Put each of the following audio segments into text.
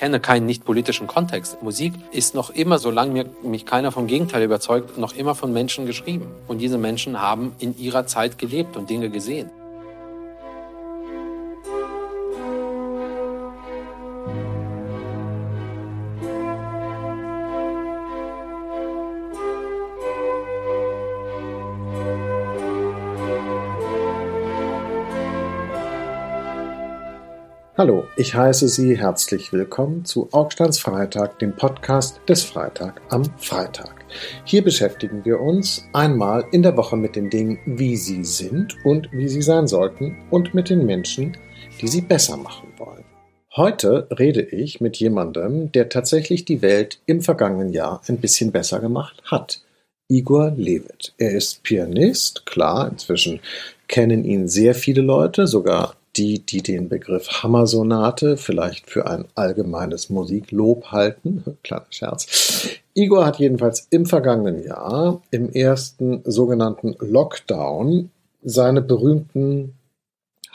kenne keinen nicht politischen Kontext. Musik ist noch immer, solange mir, mich keiner vom Gegenteil überzeugt, noch immer von Menschen geschrieben. Und diese Menschen haben in ihrer Zeit gelebt und Dinge gesehen. Hallo, ich heiße Sie herzlich willkommen zu Augsteins Freitag, dem Podcast des Freitag am Freitag. Hier beschäftigen wir uns einmal in der Woche mit den Dingen, wie sie sind und wie sie sein sollten und mit den Menschen, die sie besser machen wollen. Heute rede ich mit jemandem, der tatsächlich die Welt im vergangenen Jahr ein bisschen besser gemacht hat. Igor Levit. Er ist Pianist, klar, inzwischen kennen ihn sehr viele Leute, sogar die, die den Begriff Hammersonate vielleicht für ein allgemeines Musiklob halten. Kleiner Scherz. Igor hat jedenfalls im vergangenen Jahr, im ersten sogenannten Lockdown, seine berühmten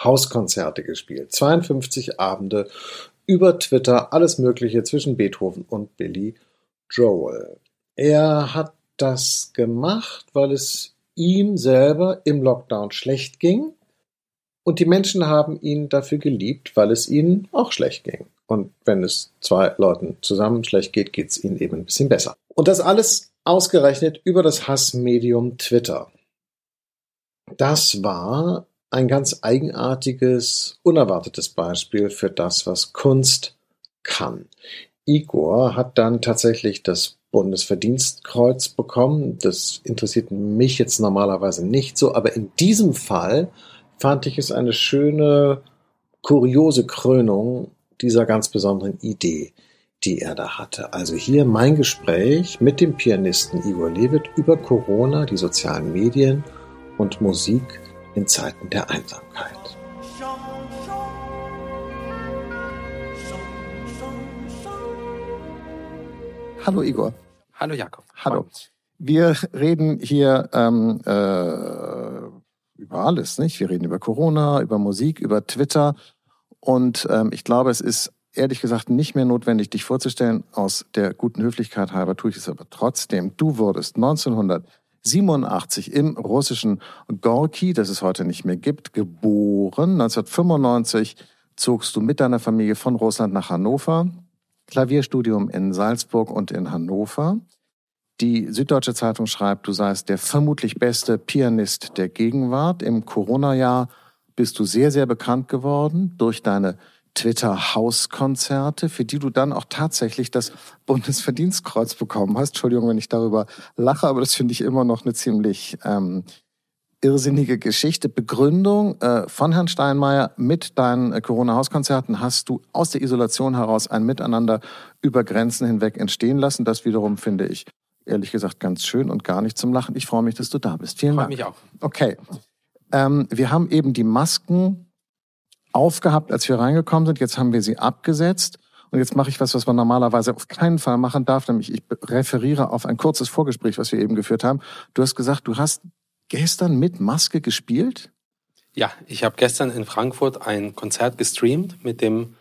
Hauskonzerte gespielt. 52 Abende über Twitter, alles Mögliche zwischen Beethoven und Billy Joel. Er hat das gemacht, weil es ihm selber im Lockdown schlecht ging und die Menschen haben ihn dafür geliebt, weil es ihnen auch schlecht ging. Und wenn es zwei Leuten zusammen schlecht geht, geht es ihnen eben ein bisschen besser. Und das alles ausgerechnet über das Hassmedium Twitter. Das war ein ganz eigenartiges, unerwartetes Beispiel für das, was Kunst kann. Igor hat dann tatsächlich das Bundesverdienstkreuz bekommen. Das interessiert mich jetzt normalerweise nicht so, aber in diesem Fall fand ich es eine schöne, kuriose Krönung dieser ganz besonderen Idee, die er da hatte. Also hier mein Gespräch mit dem Pianisten Igor Levit über Corona, die sozialen Medien und Musik in Zeiten der Einsamkeit. Hallo Igor. Hallo Jakob. Hallo. Wir reden hier ähm, äh, über alles, nicht? Wir reden über Corona, über Musik, über Twitter. Und ähm, ich glaube, es ist ehrlich gesagt nicht mehr notwendig, dich vorzustellen. Aus der guten Höflichkeit halber tue ich es aber trotzdem. Du wurdest 1987 im russischen Gorki, das es heute nicht mehr gibt, geboren. 1995 zogst du mit deiner Familie von Russland nach Hannover. Klavierstudium in Salzburg und in Hannover. Die Süddeutsche Zeitung schreibt, du seist der vermutlich beste Pianist der Gegenwart. Im Corona-Jahr bist du sehr, sehr bekannt geworden durch deine Twitter-Hauskonzerte, für die du dann auch tatsächlich das Bundesverdienstkreuz bekommen hast. Entschuldigung, wenn ich darüber lache, aber das finde ich immer noch eine ziemlich ähm, irrsinnige Geschichte. Begründung äh, von Herrn Steinmeier mit deinen äh, Corona-Hauskonzerten hast du aus der Isolation heraus ein Miteinander über Grenzen hinweg entstehen lassen. Das wiederum finde ich ehrlich gesagt ganz schön und gar nicht zum Lachen. Ich freue mich, dass du da bist. Vielen Dank. mich auch. Okay. Ähm, wir haben eben die Masken aufgehabt, als wir reingekommen sind. Jetzt haben wir sie abgesetzt. Und jetzt mache ich was, was man normalerweise auf keinen Fall machen darf, nämlich ich referiere auf ein kurzes Vorgespräch, was wir eben geführt haben. Du hast gesagt, du hast gestern mit Maske gespielt? Ja, ich habe gestern in Frankfurt ein Konzert gestreamt mit dem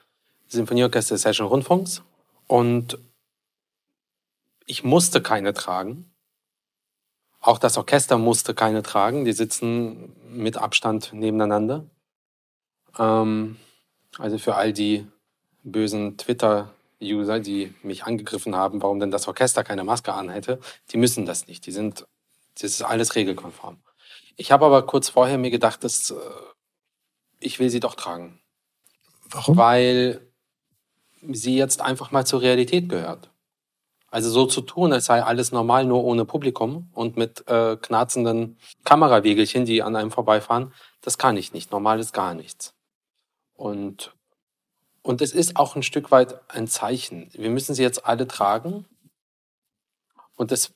Symphonieorchester des Hessischen Rundfunks und ich musste keine tragen. Auch das Orchester musste keine tragen. Die sitzen mit Abstand nebeneinander. Ähm, also für all die bösen Twitter-User, die mich angegriffen haben, warum denn das Orchester keine Maske anhätte, die müssen das nicht. Die sind, das ist alles regelkonform. Ich habe aber kurz vorher mir gedacht, dass äh, ich will sie doch tragen. Warum? Weil sie jetzt einfach mal zur Realität gehört. Also so zu tun, als sei alles normal, nur ohne Publikum und mit äh, knarzenden Kamerawegelchen, die an einem vorbeifahren, das kann ich nicht. Normal ist gar nichts. Und, und es ist auch ein Stück weit ein Zeichen. Wir müssen sie jetzt alle tragen. Und das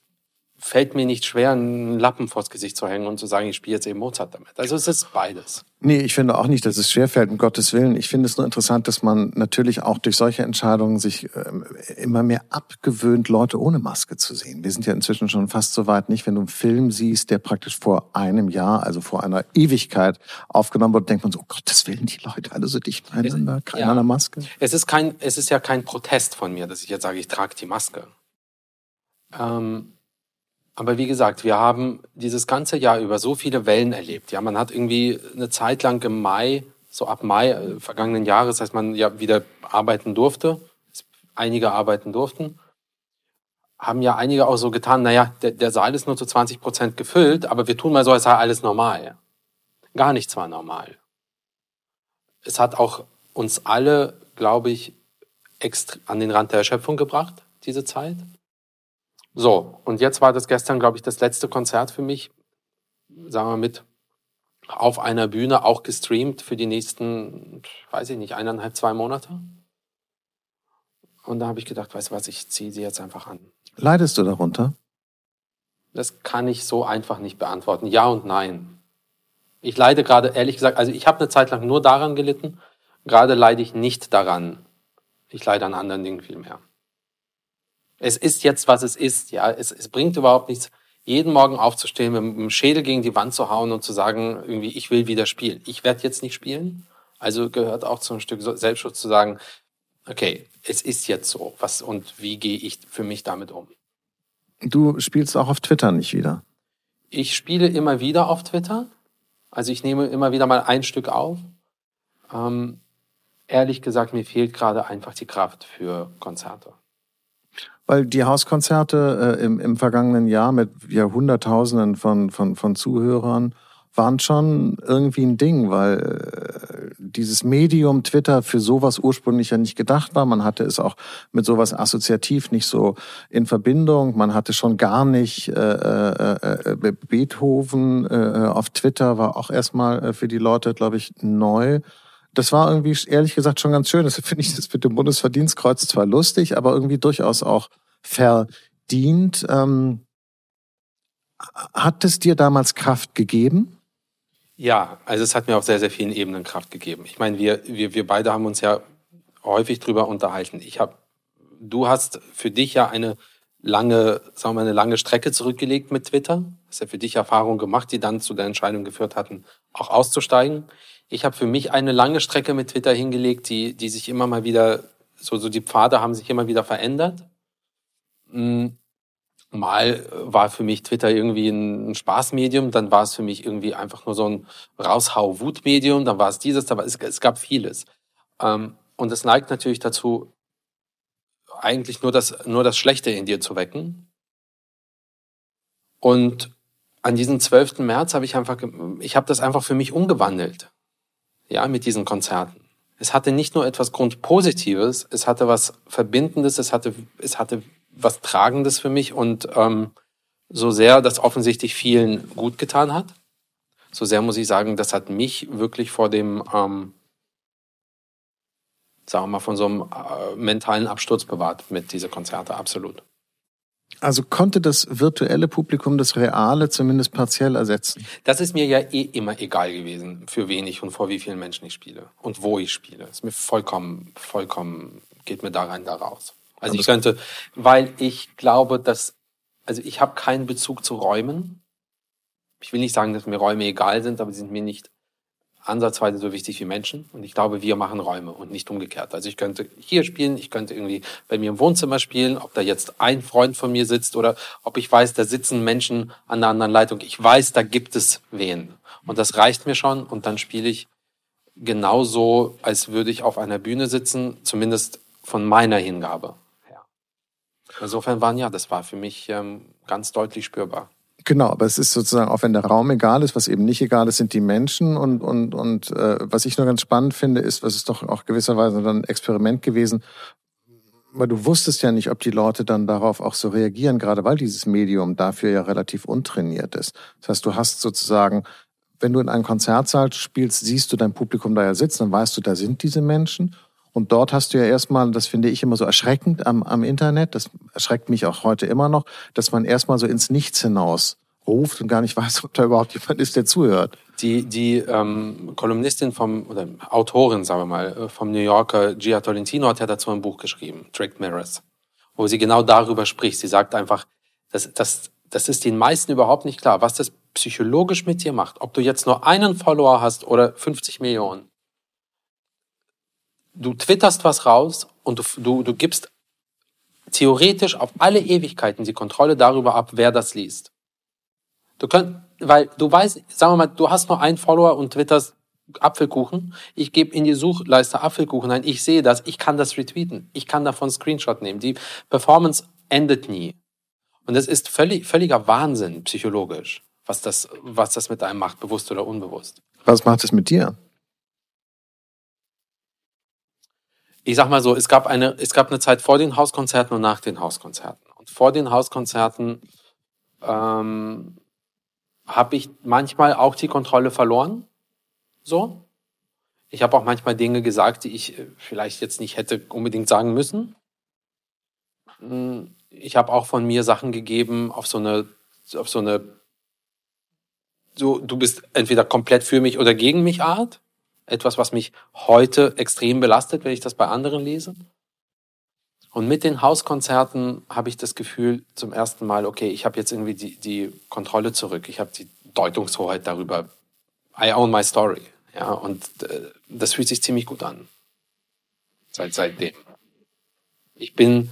fällt mir nicht schwer, einen Lappen vors Gesicht zu hängen und zu sagen, ich spiele jetzt eben Mozart damit. Also es ist beides. Nee, ich finde auch nicht, dass es schwerfällt, um Gottes Willen. Ich finde es nur interessant, dass man natürlich auch durch solche Entscheidungen sich ähm, immer mehr abgewöhnt, Leute ohne Maske zu sehen. Wir sind ja inzwischen schon fast so weit nicht, wenn du einen Film siehst, der praktisch vor einem Jahr, also vor einer Ewigkeit aufgenommen wurde, denkt man so, oh Gottes Willen, die Leute alle so dicht beieinander, keiner ja. Maske. Es ist kein, es ist ja kein Protest von mir, dass ich jetzt sage, ich trage die Maske. Ähm, aber wie gesagt, wir haben dieses ganze Jahr über so viele Wellen erlebt. Ja, man hat irgendwie eine Zeit lang im Mai, so ab Mai äh, vergangenen Jahres, als man ja wieder arbeiten durfte, einige arbeiten durften, haben ja einige auch so getan, naja, der, der Saal ist nur zu 20 Prozent gefüllt, aber wir tun mal so, als sei alles normal. Gar nichts war normal. Es hat auch uns alle, glaube ich, an den Rand der Erschöpfung gebracht, diese Zeit. So, und jetzt war das gestern, glaube ich, das letzte Konzert für mich, sagen wir mit auf einer Bühne, auch gestreamt für die nächsten, weiß ich nicht, eineinhalb, zwei Monate. Und da habe ich gedacht, weißt du was, ich ziehe sie jetzt einfach an. Leidest du darunter? Das kann ich so einfach nicht beantworten. Ja und nein. Ich leide gerade, ehrlich gesagt, also ich habe eine Zeit lang nur daran gelitten. Gerade leide ich nicht daran. Ich leide an anderen Dingen viel mehr. Es ist jetzt, was es ist. Ja, es, es bringt überhaupt nichts, jeden Morgen aufzustehen, mit dem Schädel gegen die Wand zu hauen und zu sagen, irgendwie, ich will wieder spielen. Ich werde jetzt nicht spielen. Also gehört auch zum Stück Selbstschutz zu sagen, okay, es ist jetzt so. Was und wie gehe ich für mich damit um? Du spielst auch auf Twitter nicht wieder. Ich spiele immer wieder auf Twitter. Also ich nehme immer wieder mal ein Stück auf. Ähm, ehrlich gesagt, mir fehlt gerade einfach die Kraft für Konzerte weil die Hauskonzerte äh, im, im vergangenen Jahr mit ja, Hunderttausenden von, von, von Zuhörern waren schon irgendwie ein Ding, weil äh, dieses Medium Twitter für sowas ursprünglich ja nicht gedacht war. Man hatte es auch mit sowas assoziativ nicht so in Verbindung. Man hatte schon gar nicht äh, äh, äh, Beethoven äh, auf Twitter, war auch erstmal äh, für die Leute, glaube ich, neu das war irgendwie ehrlich gesagt schon ganz schön. Das finde ich das mit dem Bundesverdienstkreuz zwar lustig, aber irgendwie durchaus auch verdient. Ähm, hat es dir damals Kraft gegeben? Ja, also es hat mir auf sehr, sehr vielen Ebenen Kraft gegeben. Ich meine, wir, wir, wir beide haben uns ja häufig drüber unterhalten. Ich habe, du hast für dich ja eine lange, sagen wir mal, eine lange Strecke zurückgelegt mit Twitter. Hast ja für dich Erfahrungen gemacht, die dann zu der Entscheidung geführt hatten, auch auszusteigen. Ich habe für mich eine lange Strecke mit Twitter hingelegt, die, die sich immer mal wieder, so, so die Pfade haben sich immer wieder verändert. Hm, mal war für mich Twitter irgendwie ein Spaßmedium, dann war es für mich irgendwie einfach nur so ein Raushau-Wut-Medium, dann war es dieses, aber es, es gab vieles. Ähm, und es neigt natürlich dazu, eigentlich nur das, nur das Schlechte in dir zu wecken. Und an diesem 12. März habe ich einfach, ich habe das einfach für mich umgewandelt ja, mit diesen Konzerten. Es hatte nicht nur etwas Grundpositives, es hatte was Verbindendes, es hatte, es hatte was Tragendes für mich und ähm, so sehr das offensichtlich vielen gut getan hat, so sehr muss ich sagen, das hat mich wirklich vor dem, ähm, sagen wir mal, von so einem äh, mentalen Absturz bewahrt mit diese Konzerte, absolut. Also konnte das virtuelle Publikum das reale zumindest partiell ersetzen? Das ist mir ja eh immer egal gewesen, für wen ich und vor wie vielen Menschen ich spiele und wo ich spiele. Das ist mir vollkommen, vollkommen, geht mir da rein, da raus. Also ich könnte, weil ich glaube, dass, also ich habe keinen Bezug zu Räumen. Ich will nicht sagen, dass mir Räume egal sind, aber sie sind mir nicht ansatzweise so wichtig wie Menschen. Und ich glaube, wir machen Räume und nicht umgekehrt. Also ich könnte hier spielen, ich könnte irgendwie bei mir im Wohnzimmer spielen, ob da jetzt ein Freund von mir sitzt oder ob ich weiß, da sitzen Menschen an der anderen Leitung. Ich weiß, da gibt es wen. Und das reicht mir schon. Und dann spiele ich genauso, als würde ich auf einer Bühne sitzen, zumindest von meiner Hingabe. Insofern waren ja, das war für mich ähm, ganz deutlich spürbar. Genau, aber es ist sozusagen, auch wenn der Raum egal ist, was eben nicht egal ist, sind die Menschen. Und, und, und äh, was ich nur ganz spannend finde, ist, was ist doch auch gewisserweise dann ein Experiment gewesen, weil du wusstest ja nicht, ob die Leute dann darauf auch so reagieren, gerade weil dieses Medium dafür ja relativ untrainiert ist. Das heißt, du hast sozusagen, wenn du in einem Konzertsaal spielst, siehst du dein Publikum da ja sitzen, dann weißt du, da sind diese Menschen. Und dort hast du ja erstmal, das finde ich immer so erschreckend am, am Internet, das erschreckt mich auch heute immer noch, dass man erstmal so ins Nichts hinaus ruft und gar nicht weiß, ob da überhaupt jemand ist, der zuhört. Die, die ähm, Kolumnistin vom, oder Autorin, sagen wir mal, äh, vom New Yorker Gia Tolentino hat ja dazu ein Buch geschrieben, Tricked Mirrors, wo sie genau darüber spricht. Sie sagt einfach, das, das, das ist den meisten überhaupt nicht klar, was das psychologisch mit dir macht. Ob du jetzt nur einen Follower hast oder 50 Millionen. Du twitterst was raus und du, du, du gibst theoretisch auf alle Ewigkeiten die Kontrolle darüber ab, wer das liest. Du könnt, weil du weißt, sagen wir mal, du hast nur einen Follower und twitterst Apfelkuchen. Ich gebe in die Suchleiste Apfelkuchen ein. Ich sehe das. Ich kann das retweeten. Ich kann davon Screenshot nehmen. Die Performance endet nie. Und das ist völlig, völliger Wahnsinn psychologisch, was das, was das mit einem macht, bewusst oder unbewusst. Was macht es mit dir? Ich sag mal so, es gab eine, es gab eine Zeit vor den Hauskonzerten und nach den Hauskonzerten. Und vor den Hauskonzerten ähm, habe ich manchmal auch die Kontrolle verloren. So. Ich habe auch manchmal Dinge gesagt, die ich äh, vielleicht jetzt nicht hätte unbedingt sagen müssen. Hm, ich habe auch von mir Sachen gegeben auf so eine, auf so eine, so, du bist entweder komplett für mich oder gegen mich Art. Etwas, was mich heute extrem belastet, wenn ich das bei anderen lese. Und mit den Hauskonzerten habe ich das Gefühl zum ersten Mal, okay, ich habe jetzt irgendwie die, die Kontrolle zurück. Ich habe die Deutungshoheit darüber. I own my story. Ja, und äh, das fühlt sich ziemlich gut an. Seit seitdem. Ich bin,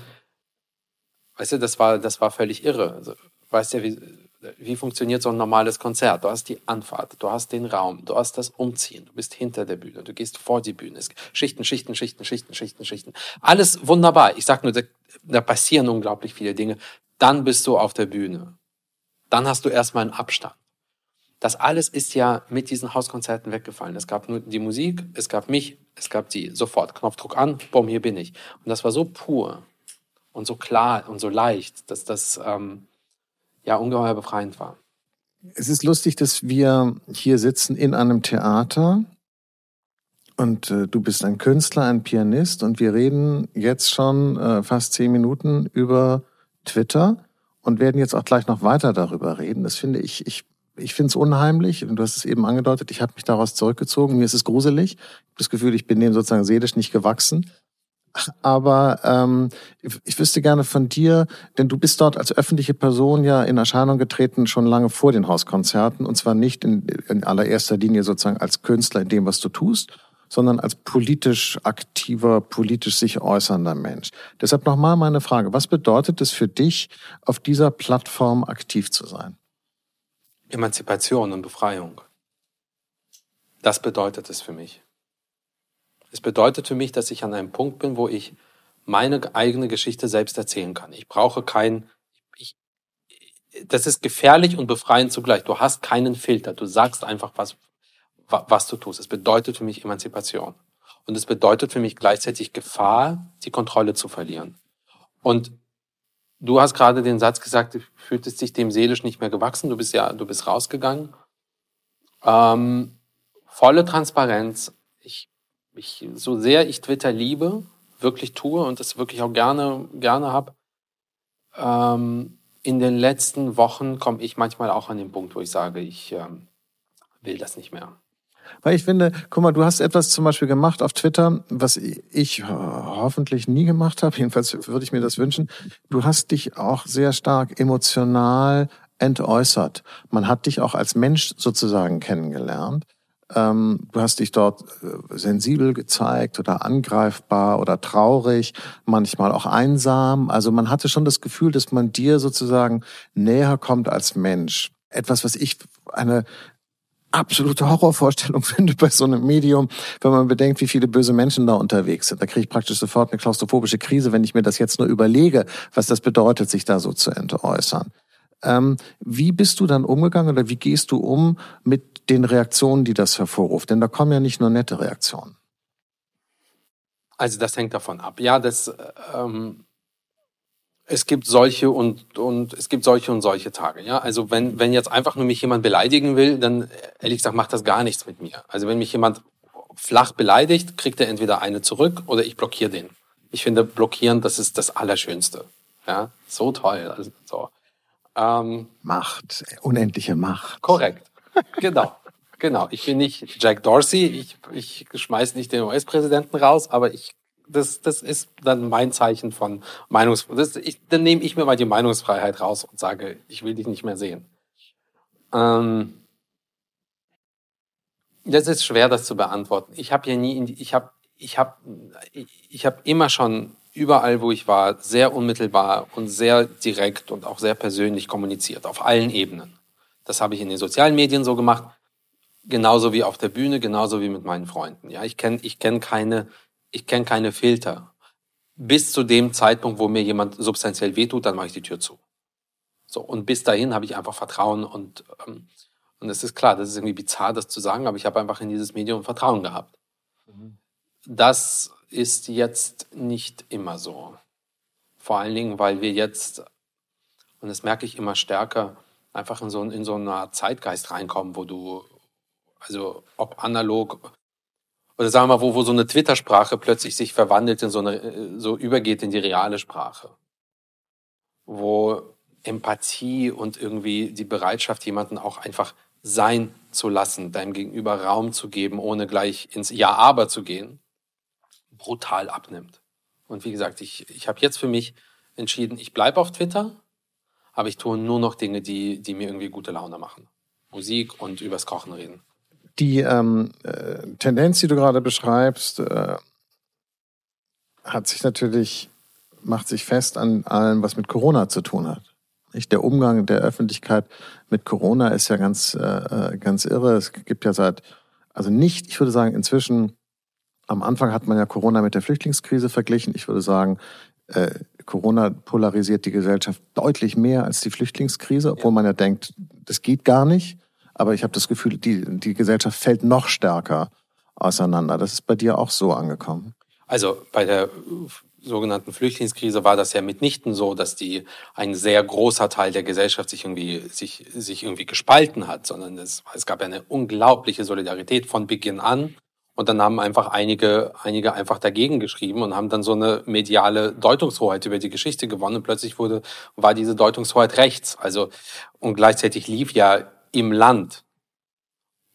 weißt du, das war, das war völlig irre. Also, weißt du, wie, wie funktioniert so ein normales Konzert? Du hast die Anfahrt, du hast den Raum, du hast das Umziehen, du bist hinter der Bühne, du gehst vor die Bühne. Schichten, Schichten, Schichten, Schichten, Schichten, Schichten. Alles wunderbar. Ich sag nur, da, da passieren unglaublich viele Dinge. Dann bist du auf der Bühne. Dann hast du erstmal einen Abstand. Das alles ist ja mit diesen Hauskonzerten weggefallen. Es gab nur die Musik, es gab mich, es gab die. Sofort, Knopfdruck an, bumm, hier bin ich. Und das war so pur und so klar und so leicht, dass das ähm, ja ungeheuer befreiend war. Es ist lustig, dass wir hier sitzen in einem Theater und äh, du bist ein Künstler, ein Pianist und wir reden jetzt schon äh, fast zehn Minuten über Twitter und werden jetzt auch gleich noch weiter darüber reden. Das finde ich, ich, ich finde es unheimlich und du hast es eben angedeutet, ich habe mich daraus zurückgezogen, mir ist es gruselig. Ich habe das Gefühl, ich bin dem sozusagen seelisch nicht gewachsen. Aber ähm, ich wüsste gerne von dir, denn du bist dort als öffentliche Person ja in Erscheinung getreten schon lange vor den Hauskonzerten und zwar nicht in, in allererster Linie sozusagen als Künstler in dem, was du tust, sondern als politisch aktiver, politisch sich äußernder Mensch. Deshalb nochmal meine Frage, was bedeutet es für dich, auf dieser Plattform aktiv zu sein? Emanzipation und Befreiung. Das bedeutet es für mich. Es bedeutet für mich, dass ich an einem Punkt bin, wo ich meine eigene Geschichte selbst erzählen kann. Ich brauche kein, ich, das ist gefährlich und befreiend zugleich. Du hast keinen Filter. Du sagst einfach, was, was du tust. Es bedeutet für mich Emanzipation. Und es bedeutet für mich gleichzeitig Gefahr, die Kontrolle zu verlieren. Und du hast gerade den Satz gesagt, du fühltest dich dem seelisch nicht mehr gewachsen. Du bist ja, du bist rausgegangen. Ähm, volle Transparenz. Ich ich, so sehr ich Twitter liebe, wirklich tue und das wirklich auch gerne, gerne habe, ähm, in den letzten Wochen komme ich manchmal auch an den Punkt, wo ich sage, ich ähm, will das nicht mehr. Weil ich finde, guck mal, du hast etwas zum Beispiel gemacht auf Twitter, was ich hoffentlich nie gemacht habe. Jedenfalls würde ich mir das wünschen. Du hast dich auch sehr stark emotional entäußert. Man hat dich auch als Mensch sozusagen kennengelernt. Ähm, du hast dich dort äh, sensibel gezeigt oder angreifbar oder traurig, manchmal auch einsam. Also man hatte schon das Gefühl, dass man dir sozusagen näher kommt als Mensch. Etwas, was ich eine absolute Horrorvorstellung finde bei so einem Medium, wenn man bedenkt, wie viele böse Menschen da unterwegs sind. Da kriege ich praktisch sofort eine klaustrophobische Krise, wenn ich mir das jetzt nur überlege, was das bedeutet, sich da so zu entäußern. Ähm, wie bist du dann umgegangen oder wie gehst du um mit den Reaktionen, die das hervorruft? Denn da kommen ja nicht nur nette Reaktionen. Also das hängt davon ab. Ja, das ähm, es gibt solche und und es gibt solche und solche Tage. Ja, also wenn wenn jetzt einfach nur mich jemand beleidigen will, dann ehrlich gesagt macht das gar nichts mit mir. Also wenn mich jemand flach beleidigt, kriegt er entweder eine zurück oder ich blockiere den. Ich finde, blockieren, das ist das Allerschönste. Ja, so toll. Also, so. Ähm, Macht, unendliche Macht. Korrekt. Genau. Genau. Ich bin nicht Jack Dorsey. Ich, ich schmeiß nicht den US-Präsidenten raus, aber ich, das, das ist dann mein Zeichen von Meinungsfreiheit. Dann nehme ich mir mal die Meinungsfreiheit raus und sage, ich will dich nicht mehr sehen. Ähm, das ist schwer, das zu beantworten. Ich habe ja nie, in die, ich habe, ich habe, ich habe immer schon überall, wo ich war, sehr unmittelbar und sehr direkt und auch sehr persönlich kommuniziert, auf allen Ebenen. Das habe ich in den sozialen Medien so gemacht, genauso wie auf der Bühne, genauso wie mit meinen Freunden. Ja, ich kenne, ich kenne keine, ich kenne keine Filter. Bis zu dem Zeitpunkt, wo mir jemand substanziell wehtut, dann mache ich die Tür zu. So und bis dahin habe ich einfach Vertrauen und ähm, und es ist klar, das ist irgendwie bizarr, das zu sagen, aber ich habe einfach in dieses Medium Vertrauen gehabt. Mhm. Das ist jetzt nicht immer so. Vor allen Dingen, weil wir jetzt, und das merke ich immer stärker, einfach in so, in so eine Art Zeitgeist reinkommen, wo du, also ob analog, oder sagen wir mal, wo, wo so eine Twitter-Sprache plötzlich sich verwandelt in so eine, so übergeht in die reale Sprache. Wo Empathie und irgendwie die Bereitschaft, jemanden auch einfach sein zu lassen, deinem Gegenüber Raum zu geben, ohne gleich ins Ja-Aber zu gehen, brutal abnimmt. Und wie gesagt, ich, ich habe jetzt für mich entschieden, ich bleibe auf Twitter, aber ich tue nur noch Dinge, die, die mir irgendwie gute Laune machen. Musik und übers Kochen reden. Die ähm, äh, Tendenz, die du gerade beschreibst, äh, hat sich natürlich, macht sich fest an allem, was mit Corona zu tun hat. Nicht? Der Umgang der Öffentlichkeit mit Corona ist ja ganz, äh, äh, ganz irre. Es gibt ja seit, also nicht, ich würde sagen, inzwischen, am Anfang hat man ja Corona mit der Flüchtlingskrise verglichen. Ich würde sagen, äh, Corona polarisiert die Gesellschaft deutlich mehr als die Flüchtlingskrise, obwohl man ja denkt, das geht gar nicht. Aber ich habe das Gefühl, die, die Gesellschaft fällt noch stärker auseinander. Das ist bei dir auch so angekommen. Also bei der sogenannten Flüchtlingskrise war das ja mitnichten so, dass die ein sehr großer Teil der Gesellschaft sich irgendwie sich sich irgendwie gespalten hat, sondern es, es gab ja eine unglaubliche Solidarität von Beginn an. Und dann haben einfach einige, einige einfach dagegen geschrieben und haben dann so eine mediale Deutungshoheit über die Geschichte gewonnen. Und plötzlich wurde, war diese Deutungshoheit rechts. Also, und gleichzeitig lief ja im Land,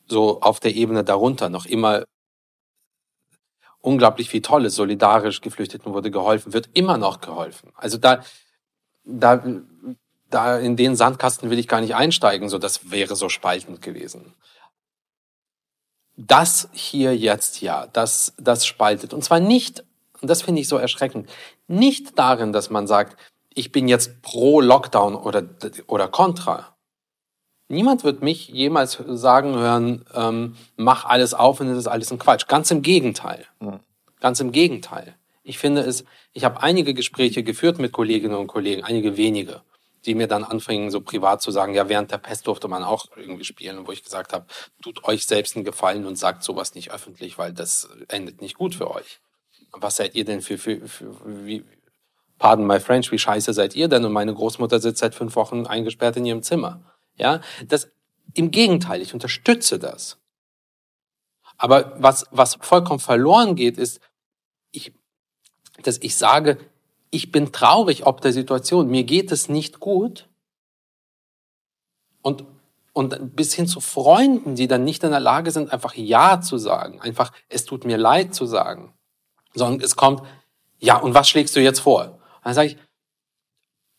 so auf der Ebene darunter, noch immer unglaublich viel Tolles, solidarisch Geflüchteten wurde geholfen, wird immer noch geholfen. Also da, da, da in den Sandkasten will ich gar nicht einsteigen, so das wäre so spaltend gewesen. Das hier jetzt ja, das, das spaltet. Und zwar nicht, und das finde ich so erschreckend, nicht darin, dass man sagt, ich bin jetzt pro Lockdown oder, oder contra. Niemand wird mich jemals sagen hören, ähm, mach alles auf und das ist alles ein Quatsch. Ganz im Gegenteil. Mhm. Ganz im Gegenteil. Ich finde es, ich habe einige Gespräche geführt mit Kolleginnen und Kollegen, einige wenige, die mir dann anfingen, so privat zu sagen, ja, während der Pest durfte man auch irgendwie spielen, wo ich gesagt habe, tut euch selbst einen Gefallen und sagt sowas nicht öffentlich, weil das endet nicht gut für euch. Was seid ihr denn für, für, für wie, pardon my French, wie scheiße seid ihr denn? Und meine Großmutter sitzt seit fünf Wochen eingesperrt in ihrem Zimmer. Ja, das, im Gegenteil, ich unterstütze das. Aber was, was vollkommen verloren geht, ist, ich, dass ich sage, ich bin traurig ob der Situation, mir geht es nicht gut. Und, und bis hin zu Freunden, die dann nicht in der Lage sind, einfach Ja zu sagen, einfach es tut mir leid zu sagen, sondern es kommt, ja, und was schlägst du jetzt vor? Und dann sage ich,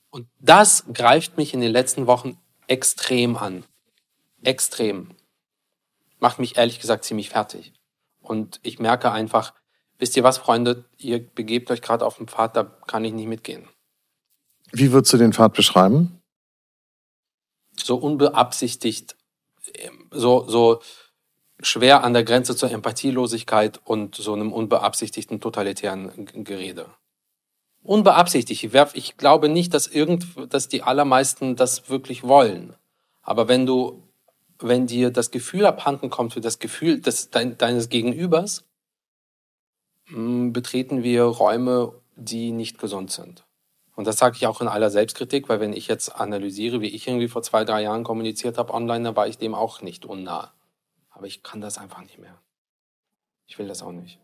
und das greift mich in den letzten Wochen extrem an. Extrem. Macht mich ehrlich gesagt ziemlich fertig. Und ich merke einfach, wisst ihr was, Freunde, ihr begebt euch gerade auf den Pfad, da kann ich nicht mitgehen. Wie würdest du den Pfad beschreiben? So unbeabsichtigt, so, so schwer an der Grenze zur Empathielosigkeit und so einem unbeabsichtigten totalitären Gerede unbeabsichtigt. Ich, werf, ich glaube nicht, dass irgend, dass die allermeisten das wirklich wollen. Aber wenn du, wenn dir das Gefühl abhanden kommt für das Gefühl des, dein, deines Gegenübers, betreten wir Räume, die nicht gesund sind. Und das sage ich auch in aller Selbstkritik, weil wenn ich jetzt analysiere, wie ich irgendwie vor zwei, drei Jahren kommuniziert habe online, dann war ich dem auch nicht unnah. Aber ich kann das einfach nicht mehr. Ich will das auch nicht.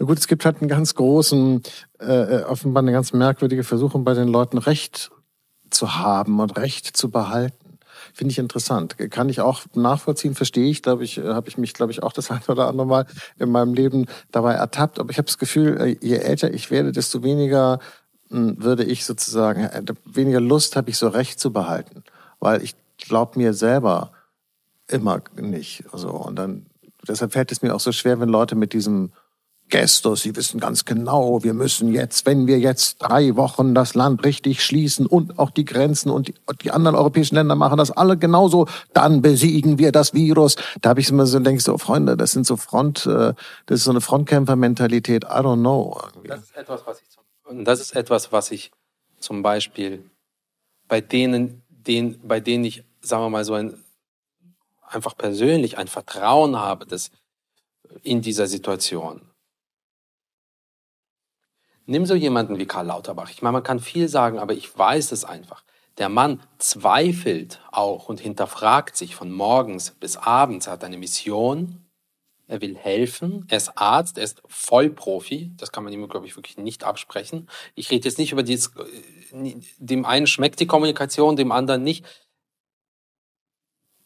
Ja gut, es gibt halt einen ganz großen, äh, äh, offenbar eine ganz merkwürdige Versuchung bei den Leuten, Recht zu haben und Recht zu behalten. Finde ich interessant. Kann ich auch nachvollziehen, verstehe ich. Glaube ich, äh, habe ich mich, glaube ich, auch das eine oder andere Mal in meinem Leben dabei ertappt. Aber ich habe das Gefühl, äh, je älter ich werde, desto weniger hm, würde ich sozusagen, weniger Lust habe ich so Recht zu behalten. Weil ich glaube mir selber immer nicht. So. Und dann, deshalb fällt es mir auch so schwer, wenn Leute mit diesem Gäste, Sie wissen ganz genau, wir müssen jetzt, wenn wir jetzt drei Wochen das Land richtig schließen und auch die Grenzen und die, und die anderen europäischen Länder machen das alle genauso, dann besiegen wir das Virus. Da habe ich immer so denke so Freunde, das sind so Front, äh, das ist so eine Frontkämpfermentalität. I don't know. Das ist etwas, was ich zum, das ist etwas, was ich zum Beispiel bei denen, den, bei denen ich, sagen wir mal so ein einfach persönlich ein Vertrauen habe, dass in dieser Situation Nimm so jemanden wie Karl Lauterbach. Ich meine, man kann viel sagen, aber ich weiß es einfach. Der Mann zweifelt auch und hinterfragt sich von morgens bis abends. Er hat eine Mission. Er will helfen. Er ist Arzt. Er ist Vollprofi. Das kann man ihm, glaube ich, wirklich nicht absprechen. Ich rede jetzt nicht über dieses, äh, dem einen schmeckt die Kommunikation, dem anderen nicht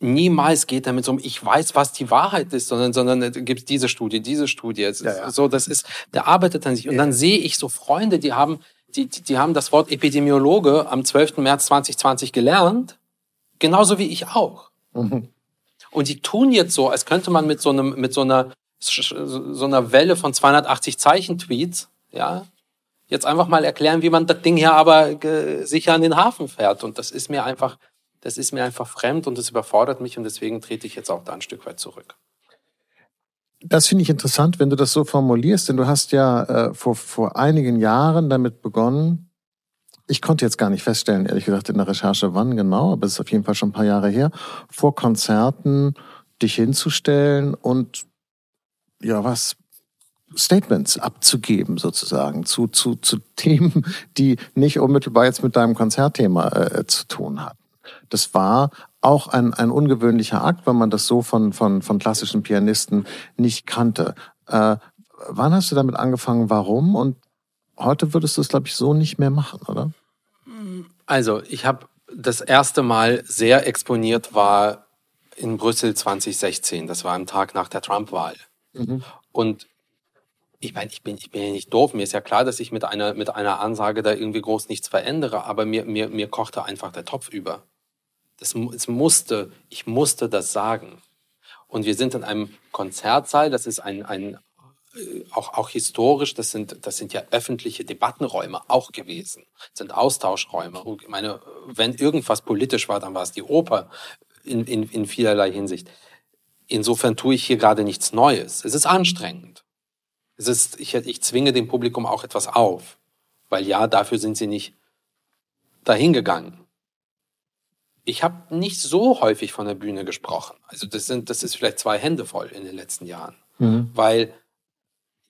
niemals geht damit um, ich weiß, was die Wahrheit ist, sondern, sondern es gibt diese Studie, diese Studie. Ja, ja. So, das ist, der arbeitet an sich. Und dann sehe ich so Freunde, die haben, die, die haben das Wort Epidemiologe am 12. März 2020 gelernt. Genauso wie ich auch. Mhm. Und die tun jetzt so, als könnte man mit so einem, mit so einer, so einer Welle von 280 Zeichen Tweets, ja, jetzt einfach mal erklären, wie man das Ding hier aber sicher an den Hafen fährt. Und das ist mir einfach, das ist mir einfach fremd und das überfordert mich und deswegen trete ich jetzt auch da ein Stück weit zurück. Das finde ich interessant, wenn du das so formulierst, denn du hast ja äh, vor, vor einigen Jahren damit begonnen. Ich konnte jetzt gar nicht feststellen, ehrlich gesagt, in der Recherche, wann genau, aber es ist auf jeden Fall schon ein paar Jahre her, vor Konzerten dich hinzustellen und ja, was Statements abzugeben sozusagen zu, zu, zu Themen, die nicht unmittelbar jetzt mit deinem Konzertthema äh, zu tun hatten. Das war auch ein, ein ungewöhnlicher Akt, weil man das so von, von, von klassischen Pianisten nicht kannte. Äh, wann hast du damit angefangen? Warum? Und heute würdest du es, glaube ich, so nicht mehr machen, oder? Also, ich habe das erste Mal sehr exponiert war in Brüssel 2016. Das war am Tag nach der Trump-Wahl. Mhm. Und ich meine, ich bin, ich bin ja nicht doof. Mir ist ja klar, dass ich mit einer, mit einer Ansage da irgendwie groß nichts verändere, aber mir, mir, mir kochte einfach der Topf über. Das, es musste, ich musste das sagen. Und wir sind in einem Konzertsaal, das ist ein, ein äh, auch, auch historisch, das sind, das sind ja öffentliche Debattenräume auch gewesen, das sind Austauschräume. Ich meine, wenn irgendwas politisch war, dann war es die Oper in, in, in vielerlei Hinsicht. Insofern tue ich hier gerade nichts Neues. Es ist anstrengend. Es ist, ich, ich zwinge dem Publikum auch etwas auf. Weil ja, dafür sind sie nicht dahingegangen ich habe nicht so häufig von der Bühne gesprochen. Also das sind, das ist vielleicht zwei Hände voll in den letzten Jahren. Mhm. Weil,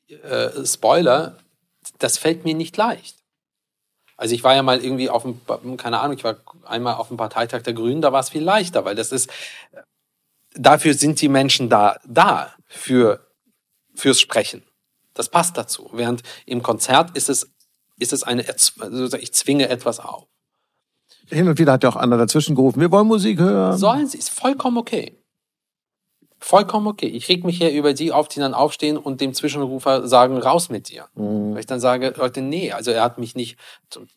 äh, Spoiler, das fällt mir nicht leicht. Also ich war ja mal irgendwie auf dem, keine Ahnung, ich war einmal auf dem Parteitag der Grünen, da war es viel leichter, weil das ist, dafür sind die Menschen da, da, für, fürs Sprechen. Das passt dazu. Während im Konzert ist es, ist es eine, also ich zwinge etwas auf. Hin und wieder hat ja auch einer dazwischen gerufen, wir wollen Musik hören. Sollen sie, ist vollkommen okay. Vollkommen okay. Ich reg mich hier über die auf, die dann aufstehen und dem Zwischenrufer sagen, raus mit dir. Mhm. Weil ich dann sage, Leute, nee, also er hat mich nicht,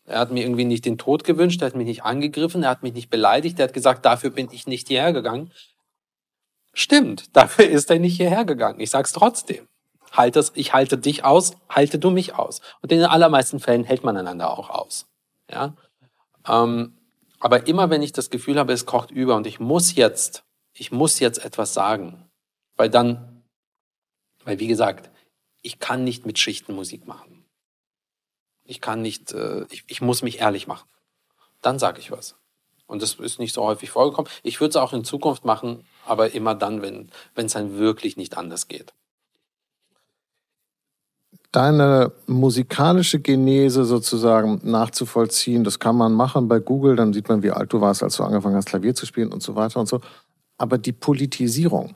er hat mir irgendwie nicht den Tod gewünscht, er hat mich nicht angegriffen, er hat mich nicht beleidigt, er hat gesagt, dafür bin ich nicht hierher gegangen. Stimmt, dafür ist er nicht hierher gegangen. Ich sag's trotzdem. Halt das, ich halte dich aus, halte du mich aus. Und in den allermeisten Fällen hält man einander auch aus. Ja. Ähm, aber immer wenn ich das Gefühl habe, es kocht über und ich muss jetzt, ich muss jetzt etwas sagen, weil dann, weil wie gesagt, ich kann nicht mit Schichten Musik machen. Ich kann nicht, äh, ich, ich muss mich ehrlich machen. Dann sage ich was. Und das ist nicht so häufig vorgekommen. Ich würde es auch in Zukunft machen, aber immer dann, wenn es dann wirklich nicht anders geht deine musikalische Genese sozusagen nachzuvollziehen. Das kann man machen bei Google, dann sieht man, wie alt du warst, als du angefangen hast, Klavier zu spielen und so weiter und so. Aber die Politisierung,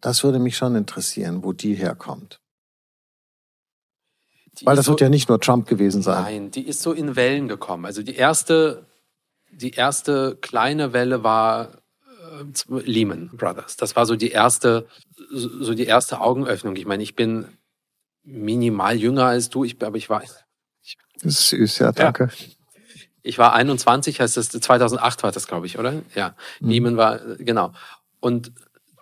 Das würde mich schon interessieren, wo die herkommt. Die Weil das wird so- ja nicht nur Trump gewesen sein. Nein, die ist so in Wellen gekommen. Also die erste, die erste kleine Welle war äh, Lehman Brothers. Das war so die erste, so die erste Augenöffnung. Ich meine, ich bin minimal jünger als du, ich, aber ich war, Das ist süß, ja, danke. ich war 21, heißt das 2008 war das, glaube ich, oder? Ja, Mhm. Lehman war genau. Und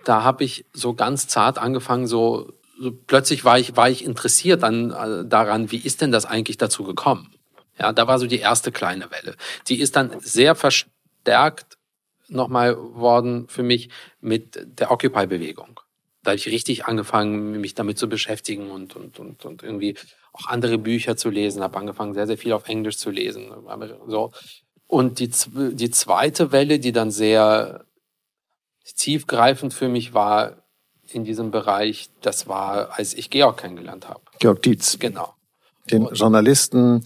da habe ich so ganz zart angefangen, so, so plötzlich war ich war ich interessiert an äh, daran, wie ist denn das eigentlich dazu gekommen? Ja, da war so die erste kleine Welle. Die ist dann sehr verstärkt nochmal worden für mich mit der Occupy-Bewegung. Da habe ich richtig angefangen, mich damit zu beschäftigen und, und, und, und irgendwie auch andere Bücher zu lesen, habe angefangen, sehr, sehr viel auf Englisch zu lesen. So. Und die, die zweite Welle, die dann sehr tiefgreifend für mich war in diesem Bereich, das war, als ich Georg kennengelernt habe. Georg Dietz, Genau, den Journalisten,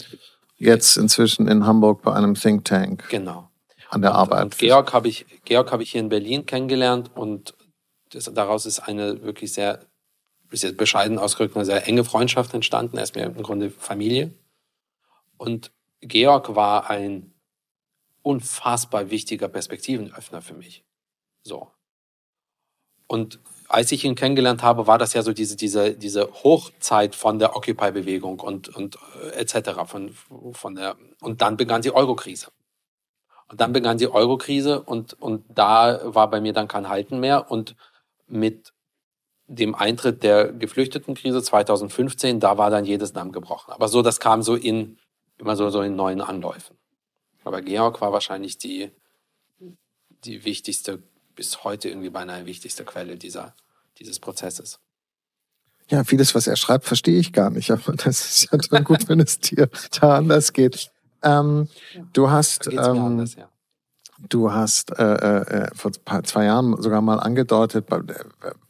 jetzt inzwischen in Hamburg bei einem Think Tank genau. an der Arbeit. Und Georg habe ich, Georg habe ich hier in Berlin kennengelernt und das, daraus ist eine wirklich sehr, ist jetzt bescheiden ausgedrückt, eine sehr enge Freundschaft entstanden. Er ist mir im Grunde Familie. Und Georg war ein unfassbar wichtiger Perspektivenöffner für mich. So. Und als ich ihn kennengelernt habe, war das ja so diese, diese, diese Hochzeit von der Occupy-Bewegung und, und äh, etc. Von, von der, und dann begann die Eurokrise. Und dann begann die Eurokrise und, und da war bei mir dann kein Halten mehr. Und mit dem Eintritt der Geflüchtetenkrise 2015, da war dann jedes Damm gebrochen. Aber so, das kam so in, immer so, so in neuen Anläufen. Aber Georg war wahrscheinlich die, die wichtigste, bis heute irgendwie beinahe wichtigste Quelle dieser, dieses Prozesses. Ja, vieles, was er schreibt, verstehe ich gar nicht. Aber das ist ja dann gut, wenn es dir da anders geht. Ähm, du hast, ähm, anders, ja. Du hast äh, äh, vor ein paar- zwei Jahren sogar mal angedeutet, bei, der-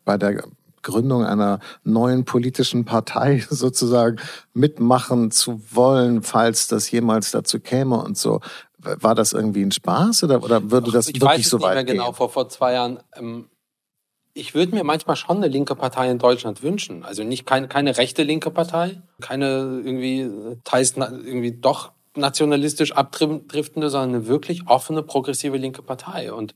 bei der Gründung einer neuen politischen Partei sozusagen mitmachen zu wollen, falls das jemals dazu käme und so. War das irgendwie ein Spaß oder, oder würde das ich wirklich weiß so nicht mehr weit genau, gehen? vor, vor zwei Jahren. Ähm, ich würde mir manchmal schon eine linke Partei in Deutschland wünschen. Also nicht keine, keine rechte linke Partei, keine irgendwie äh, teils irgendwie doch nationalistisch abdriftende, sondern eine wirklich offene, progressive linke Partei. Und,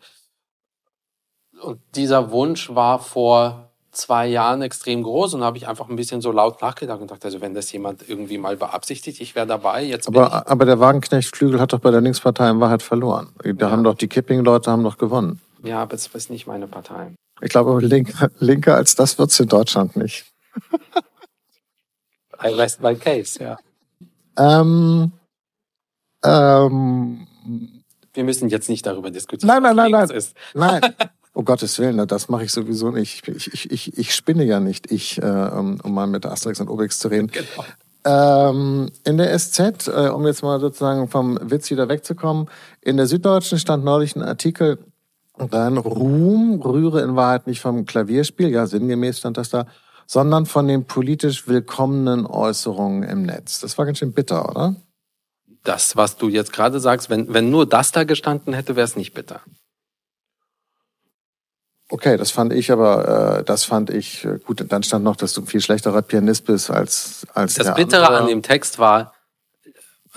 und dieser Wunsch war vor zwei Jahren extrem groß und habe ich einfach ein bisschen so laut nachgedacht und dachte, also wenn das jemand irgendwie mal beabsichtigt, ich wäre dabei. Jetzt Aber, aber der Wagenknecht-Flügel hat doch bei der Linkspartei in Wahrheit verloren. Da Ja. haben doch die Kipping-Leute haben doch gewonnen. ja, aber es ist nicht meine Partei. Ich glaube, linker, linker als das wird's in Deutschland nicht. I rest my case, ja. Ähm, ähm, Wir müssen jetzt nicht darüber diskutieren. Nein, nein, nein, nein. Ist. nein, um Gottes Willen, ne, das mache ich sowieso nicht. Ich, ich, ich, ich spinne ja nicht, ich, äh, um, um mal mit Asterix und Obelix zu reden. Genau. Ähm, in der SZ, äh, um jetzt mal sozusagen vom Witz wieder wegzukommen, in der Süddeutschen stand neulich ein Artikel, dann Ruhm rühre in Wahrheit nicht vom Klavierspiel, ja sinngemäß stand das da, sondern von den politisch willkommenen Äußerungen im Netz. Das war ganz schön bitter, oder? Das, was du jetzt gerade sagst, wenn, wenn nur das da gestanden hätte, wäre es nicht bitter. Okay, das fand ich aber, äh, das fand ich äh, gut. Dann stand noch, dass du ein viel schlechterer Pianist bist als als Das der Bittere andere. an dem Text war,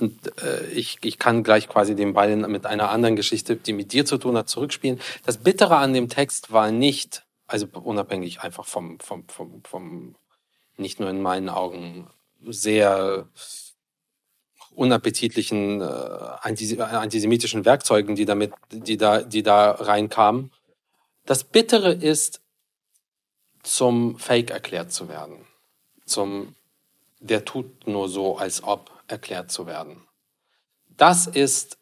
und äh, ich, ich kann gleich quasi den Ball mit einer anderen Geschichte, die mit dir zu tun hat, zurückspielen. Das Bittere an dem Text war nicht, also unabhängig einfach vom, vom, vom, vom nicht nur in meinen Augen sehr unappetitlichen äh, antise antisemitischen Werkzeugen, die damit, die da, die da reinkamen. Das Bittere ist, zum Fake erklärt zu werden, zum der tut nur so, als ob erklärt zu werden. Das ist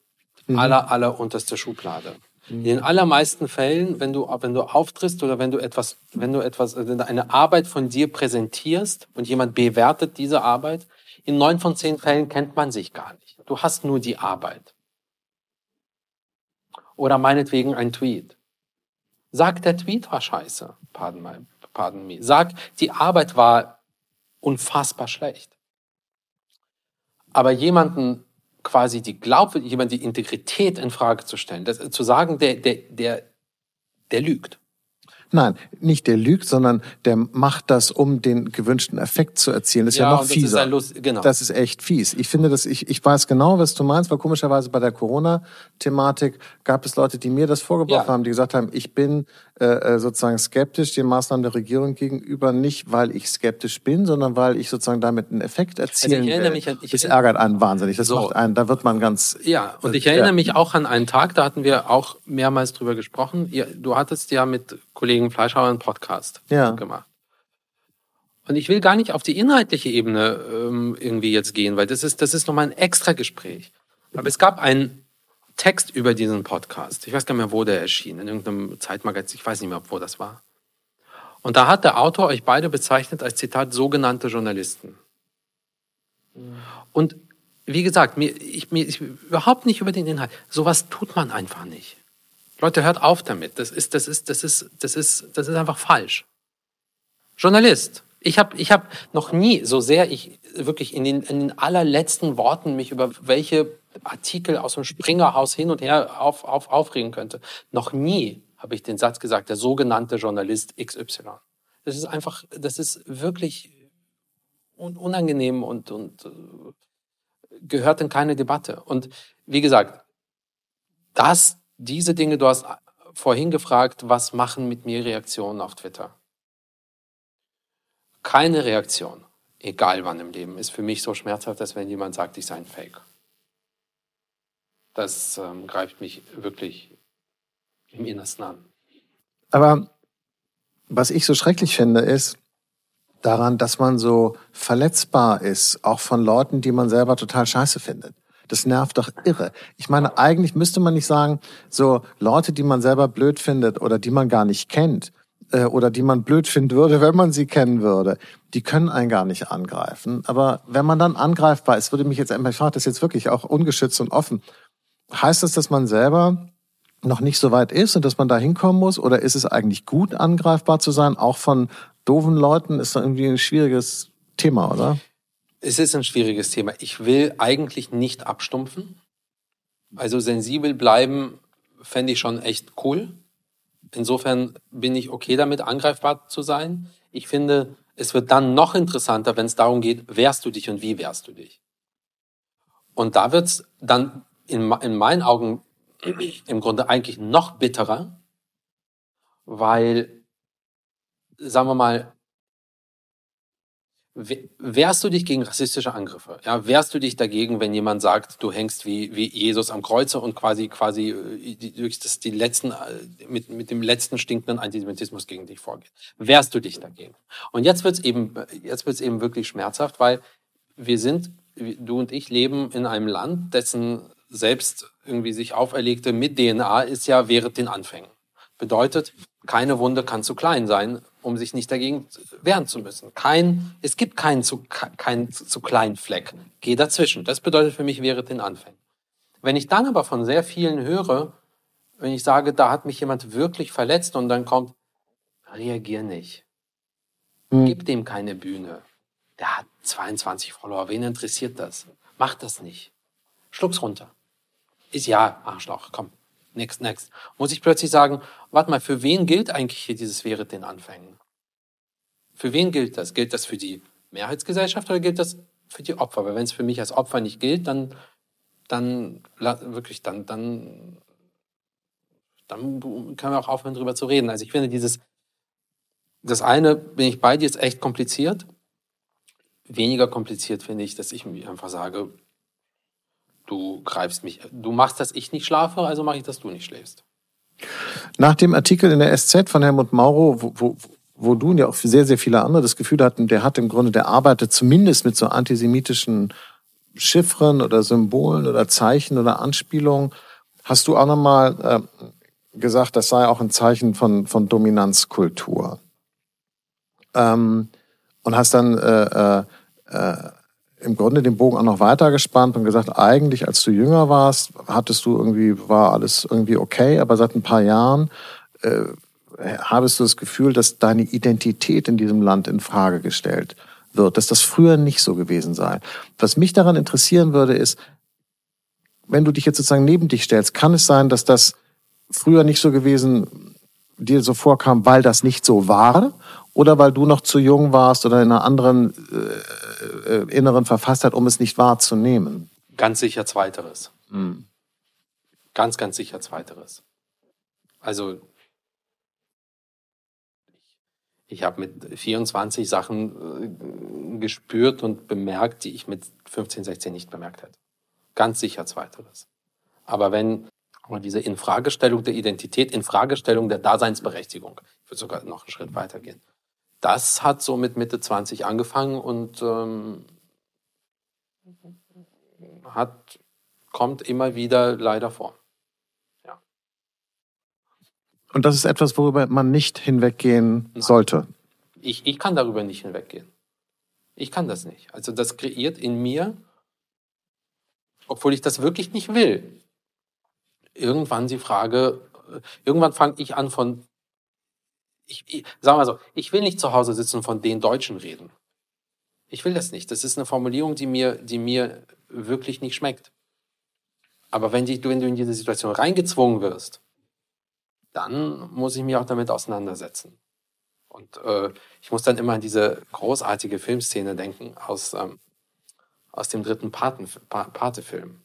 aller, aller unterste Schublade. In den allermeisten Fällen, wenn du, wenn du auftrittst oder wenn du etwas, wenn du etwas, wenn du eine Arbeit von dir präsentierst und jemand bewertet diese Arbeit, in neun von zehn Fällen kennt man sich gar nicht. Du hast nur die Arbeit. Oder meinetwegen ein Tweet. Sag, der Tweet war scheiße. Pardon, my, pardon me. Sag, die Arbeit war unfassbar schlecht. Aber jemanden quasi die Glaub, jemand die Integrität in Frage zu stellen, das, zu sagen, der, der, der, der lügt. Nein, nicht der lügt, sondern der macht das, um den gewünschten Effekt zu erzielen. Das ist ja, ja noch fieser. Das ist, genau. das ist echt fies. Ich finde, dass ich, ich weiß genau, was du meinst, weil komischerweise bei der Corona-Thematik gab es Leute, die mir das vorgeworfen ja. haben, die gesagt haben, ich bin äh, äh, sozusagen skeptisch den Maßnahmen der Regierung gegenüber, nicht weil ich skeptisch bin, sondern weil ich sozusagen damit einen Effekt erzielen also will. Mich ich das ärgert einen wahnsinnig. Das so. macht einen, da wird man ganz. Ja, und ich erinnere ja. mich auch an einen Tag, da hatten wir auch mehrmals drüber gesprochen. Du hattest ja mit Kollegen Fleischhauer einen Podcast ja. gemacht. Und ich will gar nicht auf die inhaltliche Ebene ähm, irgendwie jetzt gehen, weil das ist, das ist nochmal ein extra Gespräch. Aber es gab einen Text über diesen Podcast. Ich weiß gar nicht mehr, wo der erschien. In irgendeinem Zeitmagazin. Ich weiß nicht mehr, wo das war. Und da hat der Autor euch beide bezeichnet als Zitat sogenannte Journalisten. Und wie gesagt, mir, ich, mir ich, überhaupt nicht über den Inhalt. Sowas tut man einfach nicht. Leute, hört auf damit. Das ist, das ist, das ist, das ist, das ist einfach falsch. Journalist. Ich habe ich hab noch nie, so sehr ich wirklich in den, in den allerletzten Worten mich über welche Artikel aus dem Springerhaus hin und her auf, auf, aufregen könnte, noch nie habe ich den Satz gesagt, der sogenannte Journalist XY. Das ist einfach, das ist wirklich unangenehm und, und äh, gehört in keine Debatte. Und wie gesagt, das, diese Dinge, du hast vorhin gefragt, was machen mit mir Reaktionen auf Twitter? Keine Reaktion, egal wann im Leben, ist für mich so schmerzhaft, als wenn jemand sagt, ich sei ein Fake. Das ähm, greift mich wirklich im Innersten an. Aber was ich so schrecklich finde, ist daran, dass man so verletzbar ist, auch von Leuten, die man selber total scheiße findet. Das nervt doch irre. Ich meine, eigentlich müsste man nicht sagen, so Leute, die man selber blöd findet oder die man gar nicht kennt äh, oder die man blöd finden würde, wenn man sie kennen würde, die können einen gar nicht angreifen. Aber wenn man dann angreifbar ist, würde mich jetzt, ich frage das jetzt wirklich auch ungeschützt und offen, heißt das, dass man selber noch nicht so weit ist und dass man da hinkommen muss? Oder ist es eigentlich gut, angreifbar zu sein? Auch von doofen Leuten ist das irgendwie ein schwieriges Thema, oder? Es ist ein schwieriges Thema. Ich will eigentlich nicht abstumpfen. Also sensibel bleiben fände ich schon echt cool. Insofern bin ich okay damit, angreifbar zu sein. Ich finde, es wird dann noch interessanter, wenn es darum geht, wehrst du dich und wie wehrst du dich. Und da wird es dann in, in meinen Augen im Grunde eigentlich noch bitterer, weil, sagen wir mal, wehrst du dich gegen rassistische Angriffe? Ja, wehrst du dich dagegen, wenn jemand sagt, du hängst wie, wie Jesus am Kreuze und quasi, quasi äh, durch das, die letzten, äh, mit, mit dem letzten stinkenden Antisemitismus gegen dich vorgeht? Wehrst du dich dagegen? Und jetzt wird's eben, jetzt wird's eben wirklich schmerzhaft, weil wir sind, du und ich leben in einem Land, dessen selbst irgendwie sich auferlegte mit DNA ist ja während den Anfängen. Bedeutet, keine Wunde kann zu klein sein, um sich nicht dagegen wehren zu müssen. Kein, es gibt keinen zu, keinen zu kleinen Fleck. Geh dazwischen. Das bedeutet für mich während den Anfängen. Wenn ich dann aber von sehr vielen höre, wenn ich sage, da hat mich jemand wirklich verletzt und dann kommt, reagier nicht. Hm. Gib dem keine Bühne. Der hat 22 Follower. Wen interessiert das? Mach das nicht. Schluck's runter ist ja Arschloch, komm, next, next. Muss ich plötzlich sagen, warte mal, für wen gilt eigentlich hier dieses wäre den Anfängen? Für wen gilt das? Gilt das für die Mehrheitsgesellschaft oder gilt das für die Opfer? Weil wenn es für mich als Opfer nicht gilt, dann, dann wirklich, dann, dann, dann können wir auch aufhören, drüber zu reden. Also ich finde dieses, das eine, bin ich bei dir, ist echt kompliziert. Weniger kompliziert finde ich, dass ich mir einfach sage, du greifst mich, du machst, dass ich nicht schlafe, also mache ich, dass du nicht schläfst. Nach dem Artikel in der SZ von Helmut Mauro, wo, wo, wo du und ja auch sehr, sehr viele andere das Gefühl hatten, der hat im Grunde, der arbeitet zumindest mit so antisemitischen Chiffren oder Symbolen oder Zeichen oder Anspielungen. Hast du auch nochmal äh, gesagt, das sei auch ein Zeichen von, von Dominanzkultur. Ähm, und hast dann äh, äh, äh im Grunde den Bogen auch noch weiter gespannt und gesagt, eigentlich als du jünger warst, hattest du irgendwie, war alles irgendwie okay, aber seit ein paar Jahren äh, habest du das Gefühl, dass deine Identität in diesem Land in Frage gestellt wird, dass das früher nicht so gewesen sei. Was mich daran interessieren würde, ist, wenn du dich jetzt sozusagen neben dich stellst, kann es sein, dass das früher nicht so gewesen dir so vorkam, weil das nicht so war? Oder weil du noch zu jung warst oder in einer anderen äh, äh, inneren Verfasstheit, um es nicht wahrzunehmen? Ganz sicher Zweiteres. Mhm. Ganz, ganz sicher Zweiteres. Also ich habe mit 24 Sachen äh, gespürt und bemerkt, die ich mit 15, 16 nicht bemerkt hätte. Ganz sicher Zweiteres. Aber wenn diese Infragestellung der Identität, Infragestellung der Daseinsberechtigung, ich würde sogar noch einen Schritt weitergehen, das hat so mit Mitte 20 angefangen und ähm, hat, kommt immer wieder leider vor. Ja. Und das ist etwas, worüber man nicht hinweggehen Nein. sollte. Ich, ich kann darüber nicht hinweggehen. Ich kann das nicht. Also das kreiert in mir, obwohl ich das wirklich nicht will, irgendwann die Frage, äh, irgendwann fange ich an von, ich, ich, sagen wir so, ich will nicht zu Hause sitzen und von den Deutschen reden. Ich will das nicht. Das ist eine Formulierung, die mir, die mir wirklich nicht schmeckt. Aber wenn, die, wenn du in diese Situation reingezwungen wirst, dann muss ich mich auch damit auseinandersetzen. Und äh, ich muss dann immer an diese großartige Filmszene denken aus, ähm, aus dem dritten Pate-Film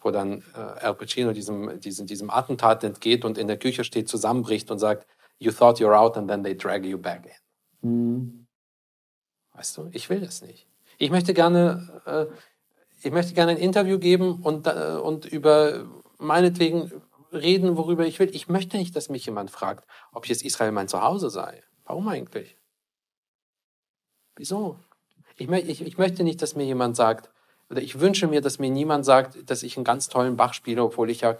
wo dann äh, Al Pacino diesem, diesem, diesem Attentat entgeht und in der Küche steht, zusammenbricht und sagt, you thought you're out and then they drag you back in. Mhm. Weißt du, ich will das nicht. Ich möchte gerne, äh, ich möchte gerne ein Interview geben und, äh, und über meinetwegen reden, worüber ich will. Ich möchte nicht, dass mich jemand fragt, ob jetzt Israel mein Zuhause sei. Warum eigentlich? Wieso? Ich, ich, ich möchte nicht, dass mir jemand sagt, oder ich wünsche mir, dass mir niemand sagt, dass ich einen ganz tollen Bach spiele, obwohl ich ja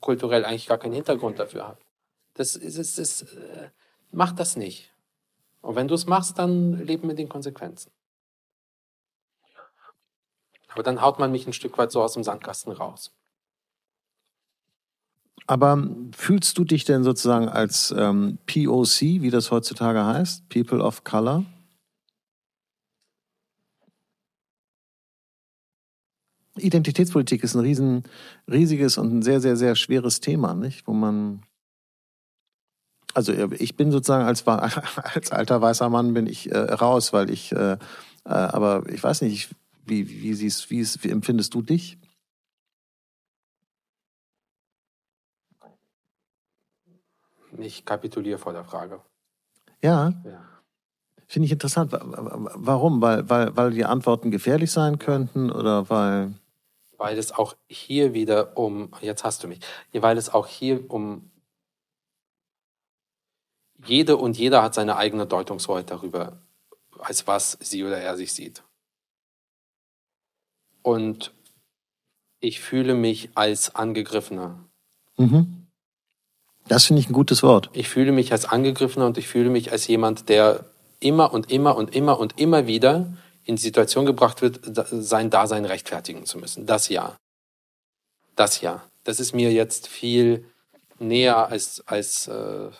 kulturell eigentlich gar keinen Hintergrund dafür habe. Das ist, ist, ist äh, mach das nicht. Und wenn du es machst, dann leben mit den Konsequenzen. Aber dann haut man mich ein Stück weit so aus dem Sandkasten raus. Aber fühlst du dich denn sozusagen als ähm, POC, wie das heutzutage heißt, People of Color? Identitätspolitik ist ein riesen, riesiges und ein sehr, sehr, sehr schweres Thema, nicht? Wo man also ich bin sozusagen als, als alter weißer Mann bin ich äh, raus, weil ich, äh, äh, aber ich weiß nicht, wie, wie, siehst, wie, ist, wie empfindest du dich? Ich kapituliere vor der Frage. Ja. ja. Finde ich interessant. Warum? Weil, weil, weil die Antworten gefährlich sein könnten oder weil weil es auch hier wieder um, jetzt hast du mich, weil es auch hier um, jede und jeder hat seine eigene Deutungshoheit darüber, als was sie oder er sich sieht. Und ich fühle mich als Angegriffener. Mhm. Das finde ich ein gutes Wort. Ich fühle mich als Angegriffener und ich fühle mich als jemand, der immer und immer und immer und immer wieder in die Situation gebracht wird, sein Dasein rechtfertigen zu müssen. Das ja. Das ja. Das ist mir jetzt viel näher als, als äh,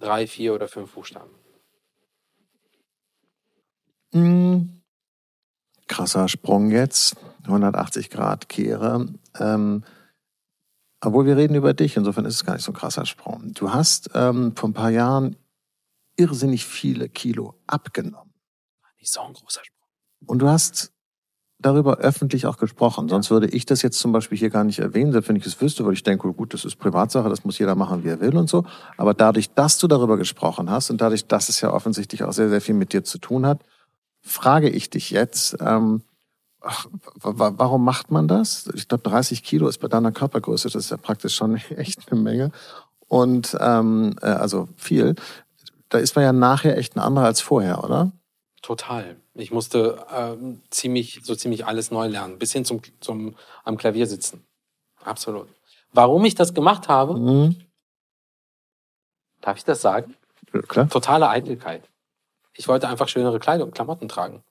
drei, vier oder fünf Buchstaben. Mhm. Krasser Sprung jetzt. 180 Grad Kehre. Ähm, obwohl wir reden über dich, insofern ist es gar nicht so ein krasser Sprung. Du hast ähm, vor ein paar Jahren irrsinnig viele Kilo abgenommen. Nicht so ein großer Sprung. Und du hast darüber öffentlich auch gesprochen. Sonst würde ich das jetzt zum Beispiel hier gar nicht erwähnen, selbst wenn ich es wüsste, weil ich denke, gut, das ist Privatsache, das muss jeder machen, wie er will und so. Aber dadurch, dass du darüber gesprochen hast und dadurch, dass es ja offensichtlich auch sehr, sehr viel mit dir zu tun hat, frage ich dich jetzt, ähm, ach, warum macht man das? Ich glaube, 30 Kilo ist bei deiner Körpergröße, das ist ja praktisch schon echt eine Menge. Und ähm, äh, also viel. Da ist man ja nachher echt ein anderer als vorher, oder? Total. Ich musste äh, ziemlich, so ziemlich alles neu lernen, bis hin zum, zum am Klavier sitzen. Absolut. Warum ich das gemacht habe, mhm. darf ich das sagen? Ja, klar. Totale Eitelkeit. Ich wollte einfach schönere Kleidung, Klamotten tragen.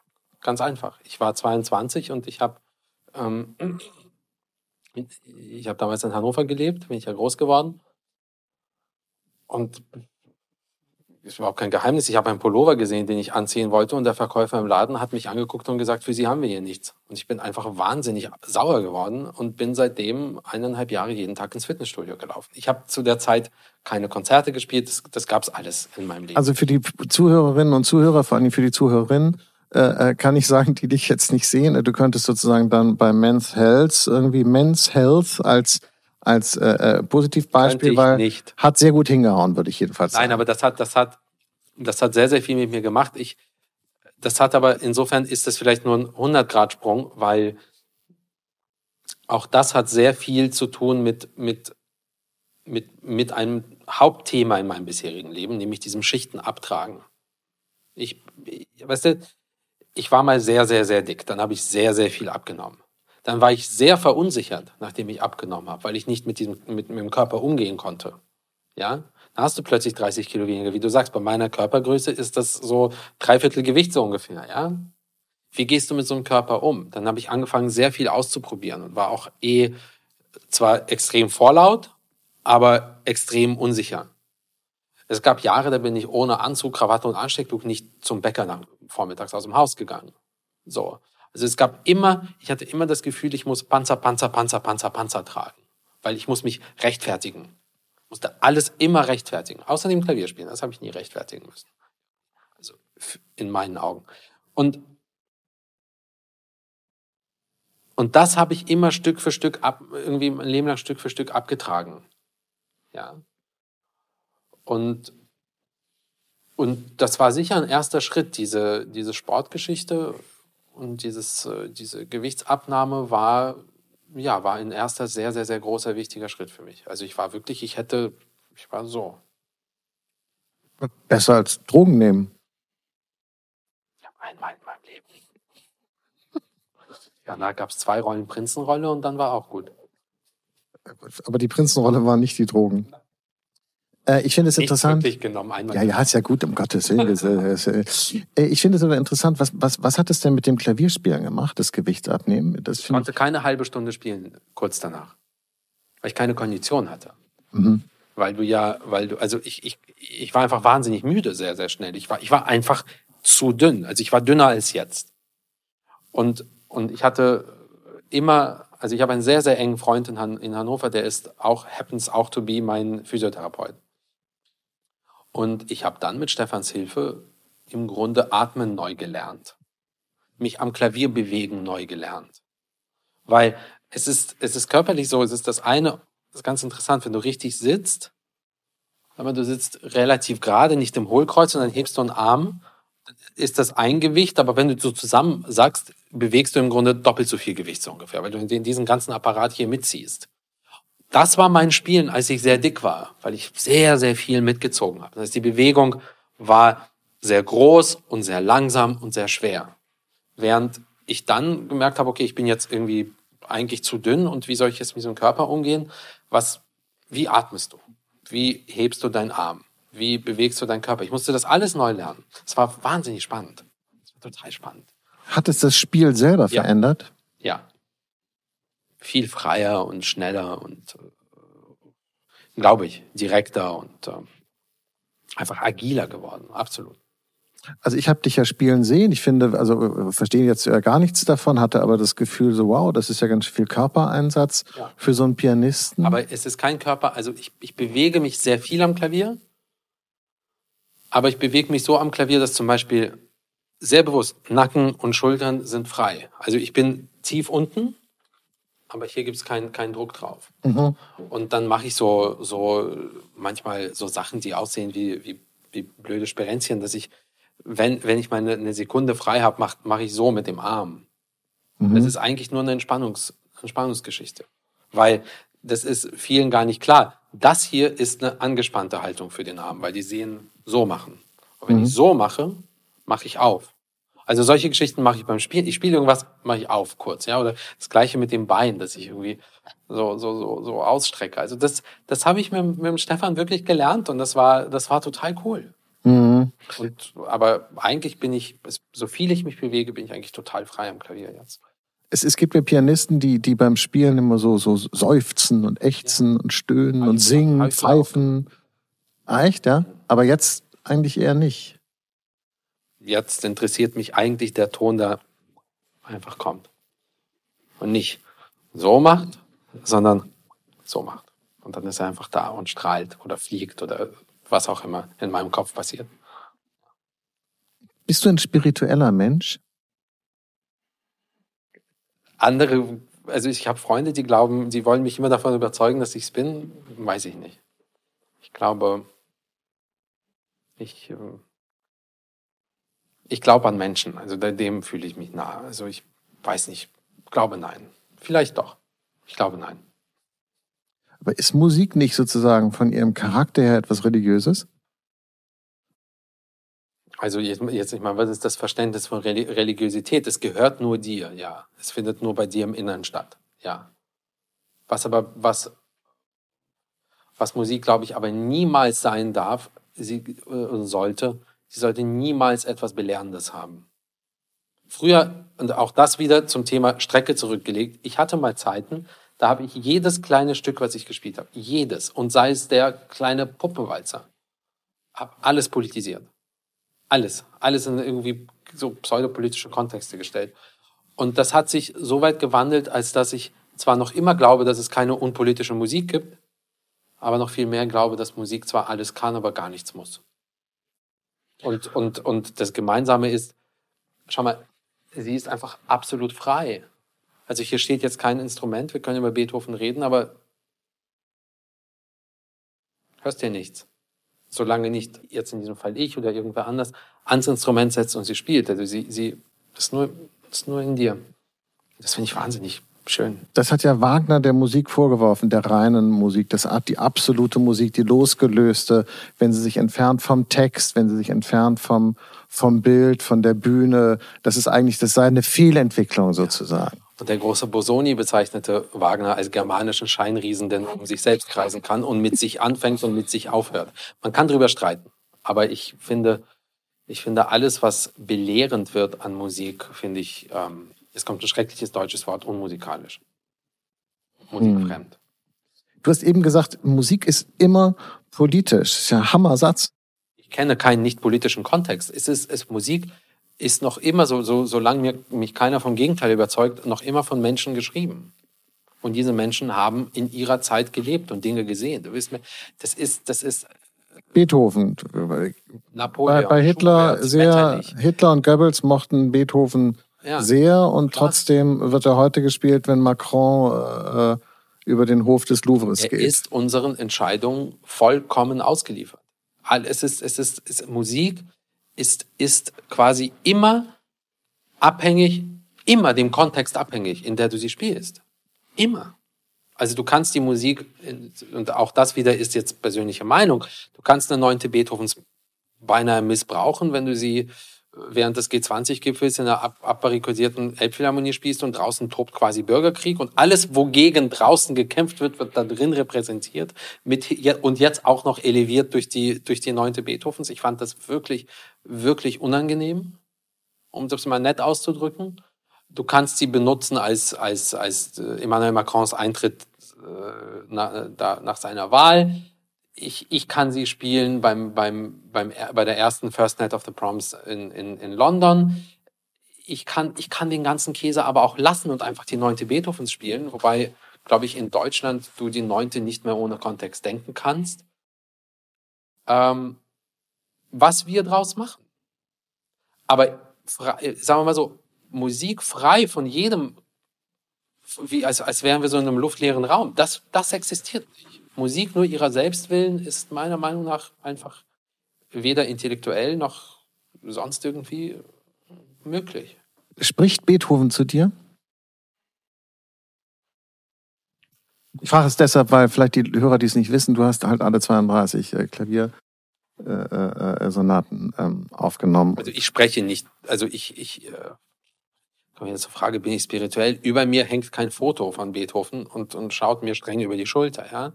Ganz einfach. Ich war 22 und ich habe ähm, ich habe damals in Hannover gelebt, bin ich ja groß geworden. Und ist überhaupt kein Geheimnis. Ich habe einen Pullover gesehen, den ich anziehen wollte und der Verkäufer im Laden hat mich angeguckt und gesagt, für Sie haben wir hier nichts. Und ich bin einfach wahnsinnig sauer geworden und bin seitdem eineinhalb Jahre jeden Tag ins Fitnessstudio gelaufen. Ich habe zu der Zeit keine Konzerte gespielt, das, das gab es alles in meinem Leben. Also für die Zuhörerinnen und Zuhörer, vor allem für die Zuhörerinnen, äh, äh, kann ich sagen, die dich jetzt nicht sehen. Du könntest sozusagen dann bei Men's Health irgendwie Men's Health als als äh, äh, Positivbeispiel, weil nicht. hat sehr gut hingehauen, würde ich jedenfalls sagen. Nein, aber das hat, das hat, das hat sehr, sehr viel mit mir gemacht. Ich, das hat aber, insofern ist das vielleicht nur ein 100-Grad-Sprung, weil auch das hat sehr viel zu tun mit, mit, mit, mit einem Hauptthema in meinem bisherigen Leben, nämlich diesem Schichten abtragen. Ich, weißt du, ich war mal sehr, sehr, sehr dick. Dann habe ich sehr, sehr viel abgenommen dann war ich sehr verunsichert, nachdem ich abgenommen habe, weil ich nicht mit diesem mit, mit dem Körper umgehen konnte. Ja, dann hast du plötzlich 30 Kilo weniger. Wie du sagst, bei meiner Körpergröße ist das so dreiviertel Gewicht so ungefähr. Ja, wie gehst du mit so einem Körper um? Dann habe ich angefangen, sehr viel auszuprobieren und war auch eh zwar extrem vorlaut, aber extrem unsicher. Es gab Jahre, da bin ich ohne Anzug, Krawatte und Anstecktuch nicht zum Bäcker nach, vormittags aus dem Haus gegangen. So. Also es gab immer, ich hatte immer das Gefühl, ich muss Panzer, Panzer, Panzer, Panzer, Panzer tragen. Weil ich muss mich rechtfertigen. Ich musste alles immer rechtfertigen. Außerdem Klavier spielen, das habe ich nie rechtfertigen müssen. Also in meinen Augen. Und, und das habe ich immer Stück für Stück ab, irgendwie mein Leben lang Stück für Stück abgetragen. Ja. Und, und das war sicher ein erster Schritt, diese, diese Sportgeschichte und dieses, äh, diese Gewichtsabnahme war, ja, war ein erster sehr, sehr, sehr großer, wichtiger Schritt für mich. Also ich war wirklich, ich hätte, ich war so. Besser als Drogen nehmen. Ja, einmal in meinem Leben. Ja, da gab es zwei Rollen Prinzenrolle und dann war auch gut. Aber die Prinzenrolle war nicht die Drogen. Äh, ich finde es interessant. Genommen, ja, ja, ist ja gut, um Gottes Willen. Äh, ich finde es aber interessant, was, was, was hat es denn mit dem Klavierspielen gemacht, das Gewicht abnehmen? Das ich konnte keine halbe Stunde spielen, kurz danach. Weil ich keine Kondition hatte. Mhm. Weil du ja, weil du, also ich, ich, ich war einfach wahnsinnig müde sehr, sehr schnell. Ich war, ich war einfach zu dünn. Also ich war dünner als jetzt. Und, und ich hatte immer, also ich habe einen sehr, sehr engen Freund in, Han in Hannover, der ist auch, happens auch to be mein Physiotherapeut. Und ich habe dann mit Stefans Hilfe im Grunde Atmen neu gelernt. Mich am Klavier bewegen neu gelernt. Weil es ist, es ist körperlich so, es ist das eine, das ist ganz interessant, wenn du richtig sitzt, aber du sitzt relativ gerade, nicht im Hohlkreuz, dann hebst du einen Arm, ist das ein Gewicht, aber wenn du so zusammen sagst, bewegst du im Grunde doppelt so viel Gewicht so ungefähr, weil du in diesen ganzen Apparat hier mitziehst. Das war mein Spielen, als ich sehr dick war, weil ich sehr, sehr viel mitgezogen habe. Das heißt, die Bewegung war sehr groß und sehr langsam und sehr schwer. Während ich dann gemerkt habe, okay, ich bin jetzt irgendwie eigentlich zu dünn und wie soll ich jetzt mit so einem Körper umgehen? Was, wie atmest du? Wie hebst du deinen Arm? Wie bewegst du deinen Körper? Ich musste das alles neu lernen. Es war wahnsinnig spannend. Es war total spannend. Hat es das Spiel selber ja. verändert? Ja, viel freier und schneller und, äh, glaube ich, direkter und äh, einfach agiler geworden. Absolut. Also ich habe dich ja spielen sehen. Ich finde, also äh, verstehe jetzt ja gar nichts davon, hatte aber das Gefühl so, wow, das ist ja ganz viel Körpereinsatz ja. für so einen Pianisten. Aber es ist kein Körper, also ich, ich bewege mich sehr viel am Klavier, aber ich bewege mich so am Klavier, dass zum Beispiel sehr bewusst Nacken und Schultern sind frei. Also ich bin tief unten aber hier gibt es keinen keinen Druck drauf. Mhm. Und dann mache ich so, so manchmal so Sachen, die aussehen wie, wie, wie blöde Sperenzchen, dass ich, wenn, wenn ich mal eine, eine Sekunde frei habe, mache mach ich so mit dem Arm. Mhm. Das ist eigentlich nur eine Entspannungs, Entspannungsgeschichte. Weil das ist vielen gar nicht klar. Das hier ist eine angespannte Haltung für den Arm, weil die sehen so machen. Und wenn mhm. ich so mache, mache ich auf. Also solche Geschichten mache ich beim Spielen. Ich spiele irgendwas, mache ich auf kurz, ja. Oder das gleiche mit dem Bein, dass ich irgendwie so, so, so, so ausstrecke. Also das, das habe ich mit, mit dem Stefan wirklich gelernt und das war, das war total cool. Mhm. Und, aber eigentlich bin ich, so viel ich mich bewege, bin ich eigentlich total frei am Klavier jetzt. Es, es gibt ja Pianisten, die, die beim Spielen immer so, so seufzen und ächzen ja. und stöhnen und singen, pfeifen. Ah, echt, ja? Aber jetzt eigentlich eher nicht. Jetzt interessiert mich eigentlich der Ton, der einfach kommt. Und nicht so macht, sondern so macht. Und dann ist er einfach da und strahlt oder fliegt oder was auch immer in meinem Kopf passiert. Bist du ein spiritueller Mensch? Andere, also ich habe Freunde, die glauben, die wollen mich immer davon überzeugen, dass ich es bin. Weiß ich nicht. Ich glaube, ich, äh, ich glaube an Menschen. Also dem fühle ich mich nah. Also ich weiß nicht. Glaube nein. Vielleicht doch. Ich glaube nein. Aber ist Musik nicht sozusagen von ihrem Charakter her etwas Religiöses? Also jetzt, jetzt ich meine, was ist das Verständnis von Religiosität? Es gehört nur dir, ja. Es findet nur bei dir im Inneren statt, ja. Was aber, was, was Musik, glaube ich, aber niemals sein darf, sie äh, sollte, sie sollte niemals etwas Belehrendes haben. Früher, und auch das wieder zum Thema Strecke zurückgelegt, ich hatte mal Zeiten, da habe ich jedes kleine Stück, was ich gespielt habe, jedes, und sei es der kleine Puppenwalzer, habe alles politisiert. Alles. Alles in irgendwie so pseudopolitische Kontexte gestellt. Und das hat sich so weit gewandelt, als dass ich zwar noch immer glaube, dass es keine unpolitische Musik gibt, aber noch viel mehr glaube, dass Musik zwar alles kann, aber gar nichts muss. Und, und, und das Gemeinsame ist, schau mal, sie ist einfach absolut frei. Also hier steht jetzt kein Instrument, wir können über Beethoven reden, aber hörst dir nichts. Solange nicht jetzt in diesem Fall ich oder irgendwer anders ans Instrument setzt und sie spielt. Also sie, sie, das ist nur, das ist nur in dir. Das finde ich wahnsinnig schön. Das hat ja Wagner der Musik vorgeworfen, der reinen Musik, das die absolute Musik, die losgelöste, wenn sie sich entfernt vom Text, wenn sie sich entfernt vom, vom Bild, von der Bühne. Das ist eigentlich, das sei eine Fehlentwicklung sozusagen. Und der große Bosoni bezeichnete Wagner als germanischen Scheinriesen, der um sich selbst kreisen kann und mit sich anfängt und mit sich aufhört. Man kann darüber streiten, aber ich finde, ich finde alles, was belehrend wird an Musik, finde ich, ähm, es kommt ein schreckliches deutsches Wort, unmusikalisch. Musikfremd. Hm. Du hast eben gesagt, Musik ist immer politisch. Das ist ja ein Hammersatz. Ich kenne keinen nicht politischen Kontext. Es ist, es, Musik ist noch immer, so, so, solange mir, mich keiner vom Gegenteil überzeugt, noch immer von Menschen geschrieben. Und diese Menschen haben in ihrer Zeit gelebt und Dinge gesehen. Du wirst mir, das ist, das ist. Beethoven. Napoleon. Bei, bei Hitler Schubert, sehr, Hitler und Goebbels mochten Beethoven ja, sehr und klar. trotzdem wird er heute gespielt, wenn Macron äh, über den Hof des Louvres er geht. Er ist unseren Entscheidungen vollkommen ausgeliefert. Es ist, es ist, es ist Musik ist, ist quasi immer abhängig, immer dem Kontext abhängig, in der du sie spielst. Immer. Also du kannst die Musik, und auch das wieder ist jetzt persönliche Meinung, du kannst eine neunte Beethovens beinahe missbrauchen, wenn du sie während des G20-Gipfels in einer ab abbarrikadierten Elbphilharmonie spielst und draußen tobt quasi Bürgerkrieg und alles, wogegen draußen gekämpft wird, wird da drin repräsentiert mit, und jetzt auch noch eleviert durch die, durch die neunte Beethovens. Ich fand das wirklich, wirklich unangenehm, um das mal nett auszudrücken. Du kannst sie benutzen als, als, als äh, Emmanuel Macrons Eintritt äh, nach, da, nach seiner Wahl ich, ich kann sie spielen beim, beim, beim, bei der ersten First Night of the Proms in, in, in London. Ich kann, ich kann den ganzen Käse aber auch lassen und einfach die neunte Beethovens spielen, wobei, glaube ich, in Deutschland du die neunte nicht mehr ohne Kontext denken kannst. Ähm, was wir draus machen. Aber frei, sagen wir mal so, Musik frei von jedem, wie, als, als wären wir so in einem luftleeren Raum, das, das existiert nicht. Musik nur ihrer selbst willen ist meiner Meinung nach einfach weder intellektuell noch sonst irgendwie möglich. Spricht Beethoven zu dir? Ich frage es deshalb, weil vielleicht die Hörer, die es nicht wissen, du hast halt alle 32 äh, Klaviersonaten äh, äh, ähm, aufgenommen. Also ich spreche nicht, also ich, ich komme jetzt zur Frage, bin ich spirituell? Über mir hängt kein Foto von Beethoven und, und schaut mir streng über die Schulter, ja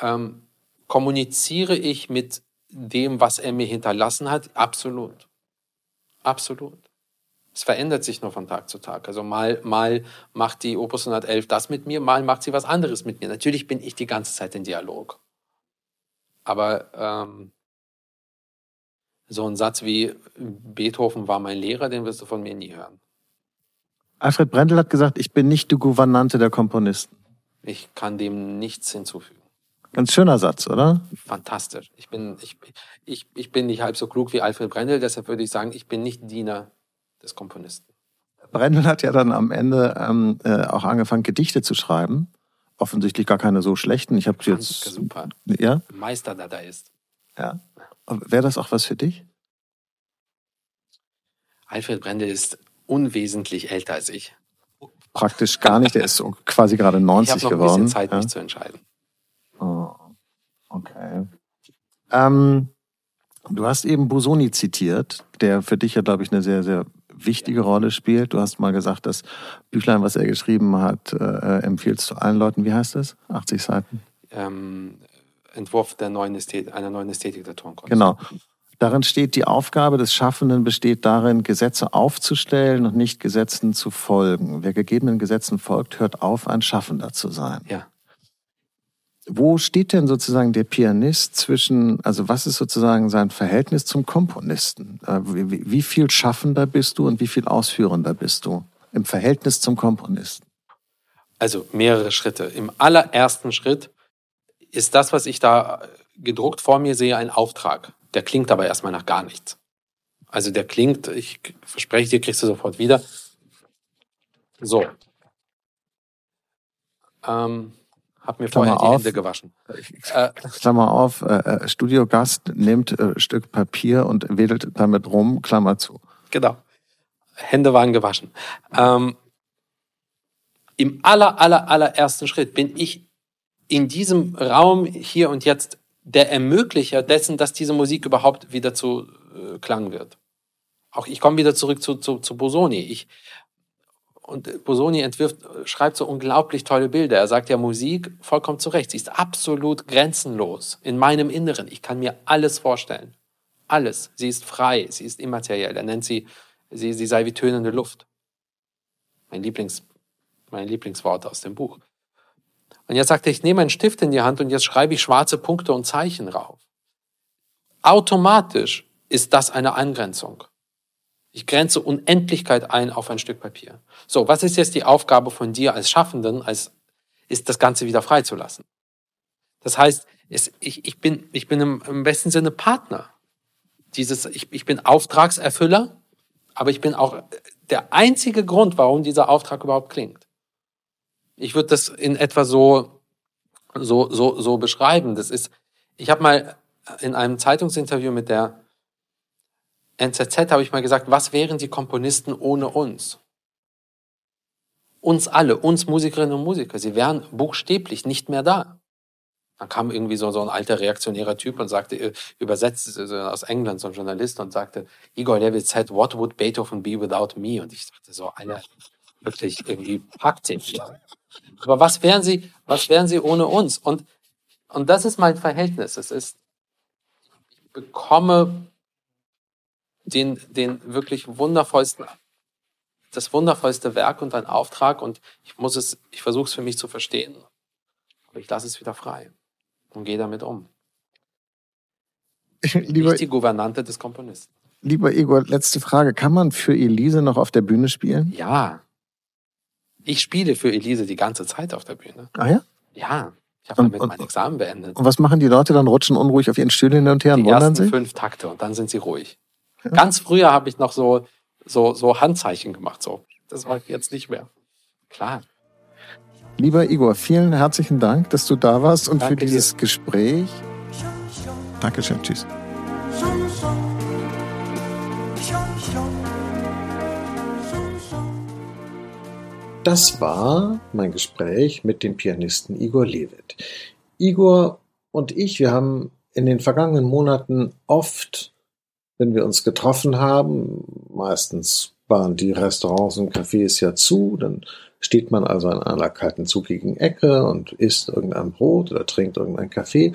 ähm, kommuniziere ich mit dem, was er mir hinterlassen hat? Absolut. Absolut. Es verändert sich nur von Tag zu Tag. Also mal, mal macht die Opus 111 das mit mir, mal macht sie was anderes mit mir. Natürlich bin ich die ganze Zeit in Dialog. Aber ähm, So ein Satz wie Beethoven war mein Lehrer, den wirst du von mir nie hören. Alfred Brendel hat gesagt, ich bin nicht die Gouvernante der Komponisten. Ich kann dem nichts hinzufügen. Ganz schöner Satz, oder? Fantastisch. Ich bin, ich, ich, ich bin nicht halb so klug wie Alfred Brendel, deshalb würde ich sagen, ich bin nicht Diener des Komponisten. Brendel hat ja dann am Ende ähm, äh, auch angefangen, Gedichte zu schreiben. Offensichtlich gar keine so schlechten. Ich habe jetzt. Super. Ja? Meister, ist. Ja. Wäre das auch was für dich? Alfred Brendel ist unwesentlich älter als ich. Praktisch gar nicht. Der ist quasi gerade 90 ich noch geworden. Ein bisschen Zeit, ja? mich zu entscheiden. Oh, okay. Ähm, du hast eben Busoni zitiert, der für dich ja, glaube ich, eine sehr, sehr wichtige Rolle spielt. Du hast mal gesagt, das Büchlein, was er geschrieben hat, äh, empfiehlst du allen Leuten. Wie heißt es? 80 Seiten? Ähm, Entwurf der neuen Ästhetik, einer neuen Ästhetik der Tonkunst. Genau. Darin steht, die Aufgabe des Schaffenden besteht darin, Gesetze aufzustellen und nicht Gesetzen zu folgen. Wer gegebenen Gesetzen folgt, hört auf, ein Schaffender zu sein. Ja. Wo steht denn sozusagen der Pianist zwischen, also was ist sozusagen sein Verhältnis zum Komponisten? Äh, wie, viel Schaffender bist du und wie viel Ausführender bist du im Verhältnis zum Komponisten? Also mehrere Schritte. Im allerersten Schritt ist das, was ich da gedruckt vor mir sehe, ein Auftrag. Der klingt aber erstmal nach gar nichts. Also der klingt, ich verspreche dir, kriegst du sofort wieder. So. Ähm, hab mir Klammer vorher die Hände gewaschen. Äh, Klammer auf, äh, äh, Studiogast nimmt äh, Stück Papier und wedelt damit rum, Klammer zu. Genau. Hände waren gewaschen. Ähm, Im aller, aller, allerersten Schritt bin ich in diesem Raum hier und jetzt der Ermöglicher dessen, dass diese Musik überhaupt wieder zu äh, Klang wird. Auch ich komme wieder zurück zu, zu, zu Bosoni. Ich, und Bosoni entwirft, schreibt so unglaublich tolle Bilder. Er sagt ja Musik vollkommen zu Recht. Sie ist absolut grenzenlos in meinem Inneren. Ich kann mir alles vorstellen. Alles. Sie ist frei. Sie ist immateriell. Er nennt sie, sie, sie sei wie tönende Luft. Mein Lieblings, mein Lieblingswort aus dem Buch. Und jetzt sagt er, ich nehme einen Stift in die Hand und jetzt schreibe ich schwarze Punkte und Zeichen rauf. Automatisch ist das eine Angrenzung. Ich grenze Unendlichkeit ein auf ein Stück Papier. So, was ist jetzt die Aufgabe von dir als Schaffenden, als ist das Ganze wieder freizulassen? Das heißt, es, ich, ich, bin, ich bin im, im besten Sinne Partner. Dieses, ich, ich bin Auftragserfüller, aber ich bin auch der einzige Grund, warum dieser Auftrag überhaupt klingt. Ich würde das in etwa so, so, so, so beschreiben. Das ist, ich habe mal in einem Zeitungsinterview mit der NZZ habe ich mal gesagt, was wären die Komponisten ohne uns? Uns alle, uns Musikerinnen und Musiker, sie wären buchstäblich nicht mehr da. Dann kam irgendwie so, so ein alter reaktionärer Typ und sagte, äh, übersetzt aus England, so ein Journalist und sagte, Igor Levit said, what would Beethoven be without me? Und ich dachte so, Alter, wirklich irgendwie praktisch. Aber was wären sie, was wären sie ohne uns? Und, und das ist mein Verhältnis. Es ist, ich bekomme den, den wirklich wundervollsten, das wundervollste Werk und ein Auftrag und ich muss es, ich versuche es für mich zu verstehen. Aber ich lasse es wieder frei und gehe damit um. Lieber, Nicht die Gouvernante des Komponisten. Lieber Igor, letzte Frage. Kann man für Elise noch auf der Bühne spielen? Ja. Ich spiele für Elise die ganze Zeit auf der Bühne. Ah ja? Ja. Ich habe damit mein Examen beendet. Und was machen die Leute dann? Rutschen unruhig auf ihren Stühlen hin und her und die wundern sich? fünf Takte und dann sind sie ruhig. Ja. Ganz früher habe ich noch so, so, so Handzeichen gemacht. So. Das mache ich jetzt nicht mehr. Klar. Lieber Igor, vielen herzlichen Dank, dass du da warst und Danke für dieses dir. Gespräch. Dankeschön, tschüss. Das war mein Gespräch mit dem Pianisten Igor Levit. Igor und ich, wir haben in den vergangenen Monaten oft, wenn wir uns getroffen haben, meistens waren die Restaurants und Cafés ja zu, dann steht man also an einer kalten zugigen Ecke und isst irgendein Brot oder trinkt irgendein Kaffee.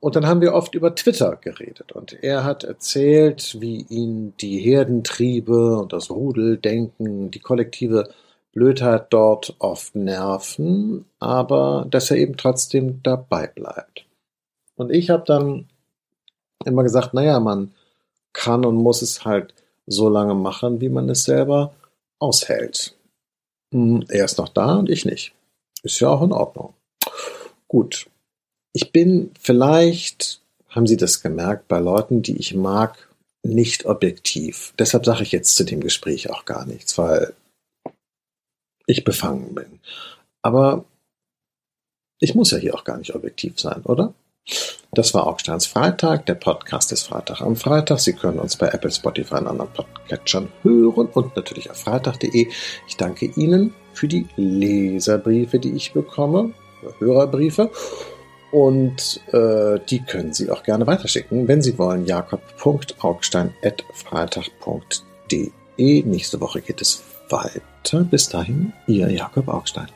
Und dann haben wir oft über Twitter geredet und er hat erzählt, wie ihn die Herdentriebe und das Rudeldenken, die kollektive Blödheit dort oft nerven, aber dass er eben trotzdem dabei bleibt. Und ich habe dann immer gesagt, naja, man kann und muss es halt so lange machen, wie man es selber aushält. Hm, er ist noch da und ich nicht. Ist ja auch in Ordnung. Gut. Ich bin vielleicht, haben Sie das gemerkt, bei Leuten, die ich mag, nicht objektiv. Deshalb sage ich jetzt zu dem Gespräch auch gar nichts, weil ich befangen bin. Aber ich muss ja hier auch gar nicht objektiv sein, oder? Das war Augsteins Freitag. Der Podcast ist Freitag am Freitag. Sie können uns bei Apple, Spotify und anderen Podcatchern hören und natürlich auf freitag.de. Ich danke Ihnen für die Leserbriefe, die ich bekomme, Hörerbriefe. Und äh, die können Sie auch gerne weiterschicken, wenn Sie wollen. jakob.augstein.freitag.de. Nächste Woche geht es weiter. Bis dahin, Ihr Jakob Augstein.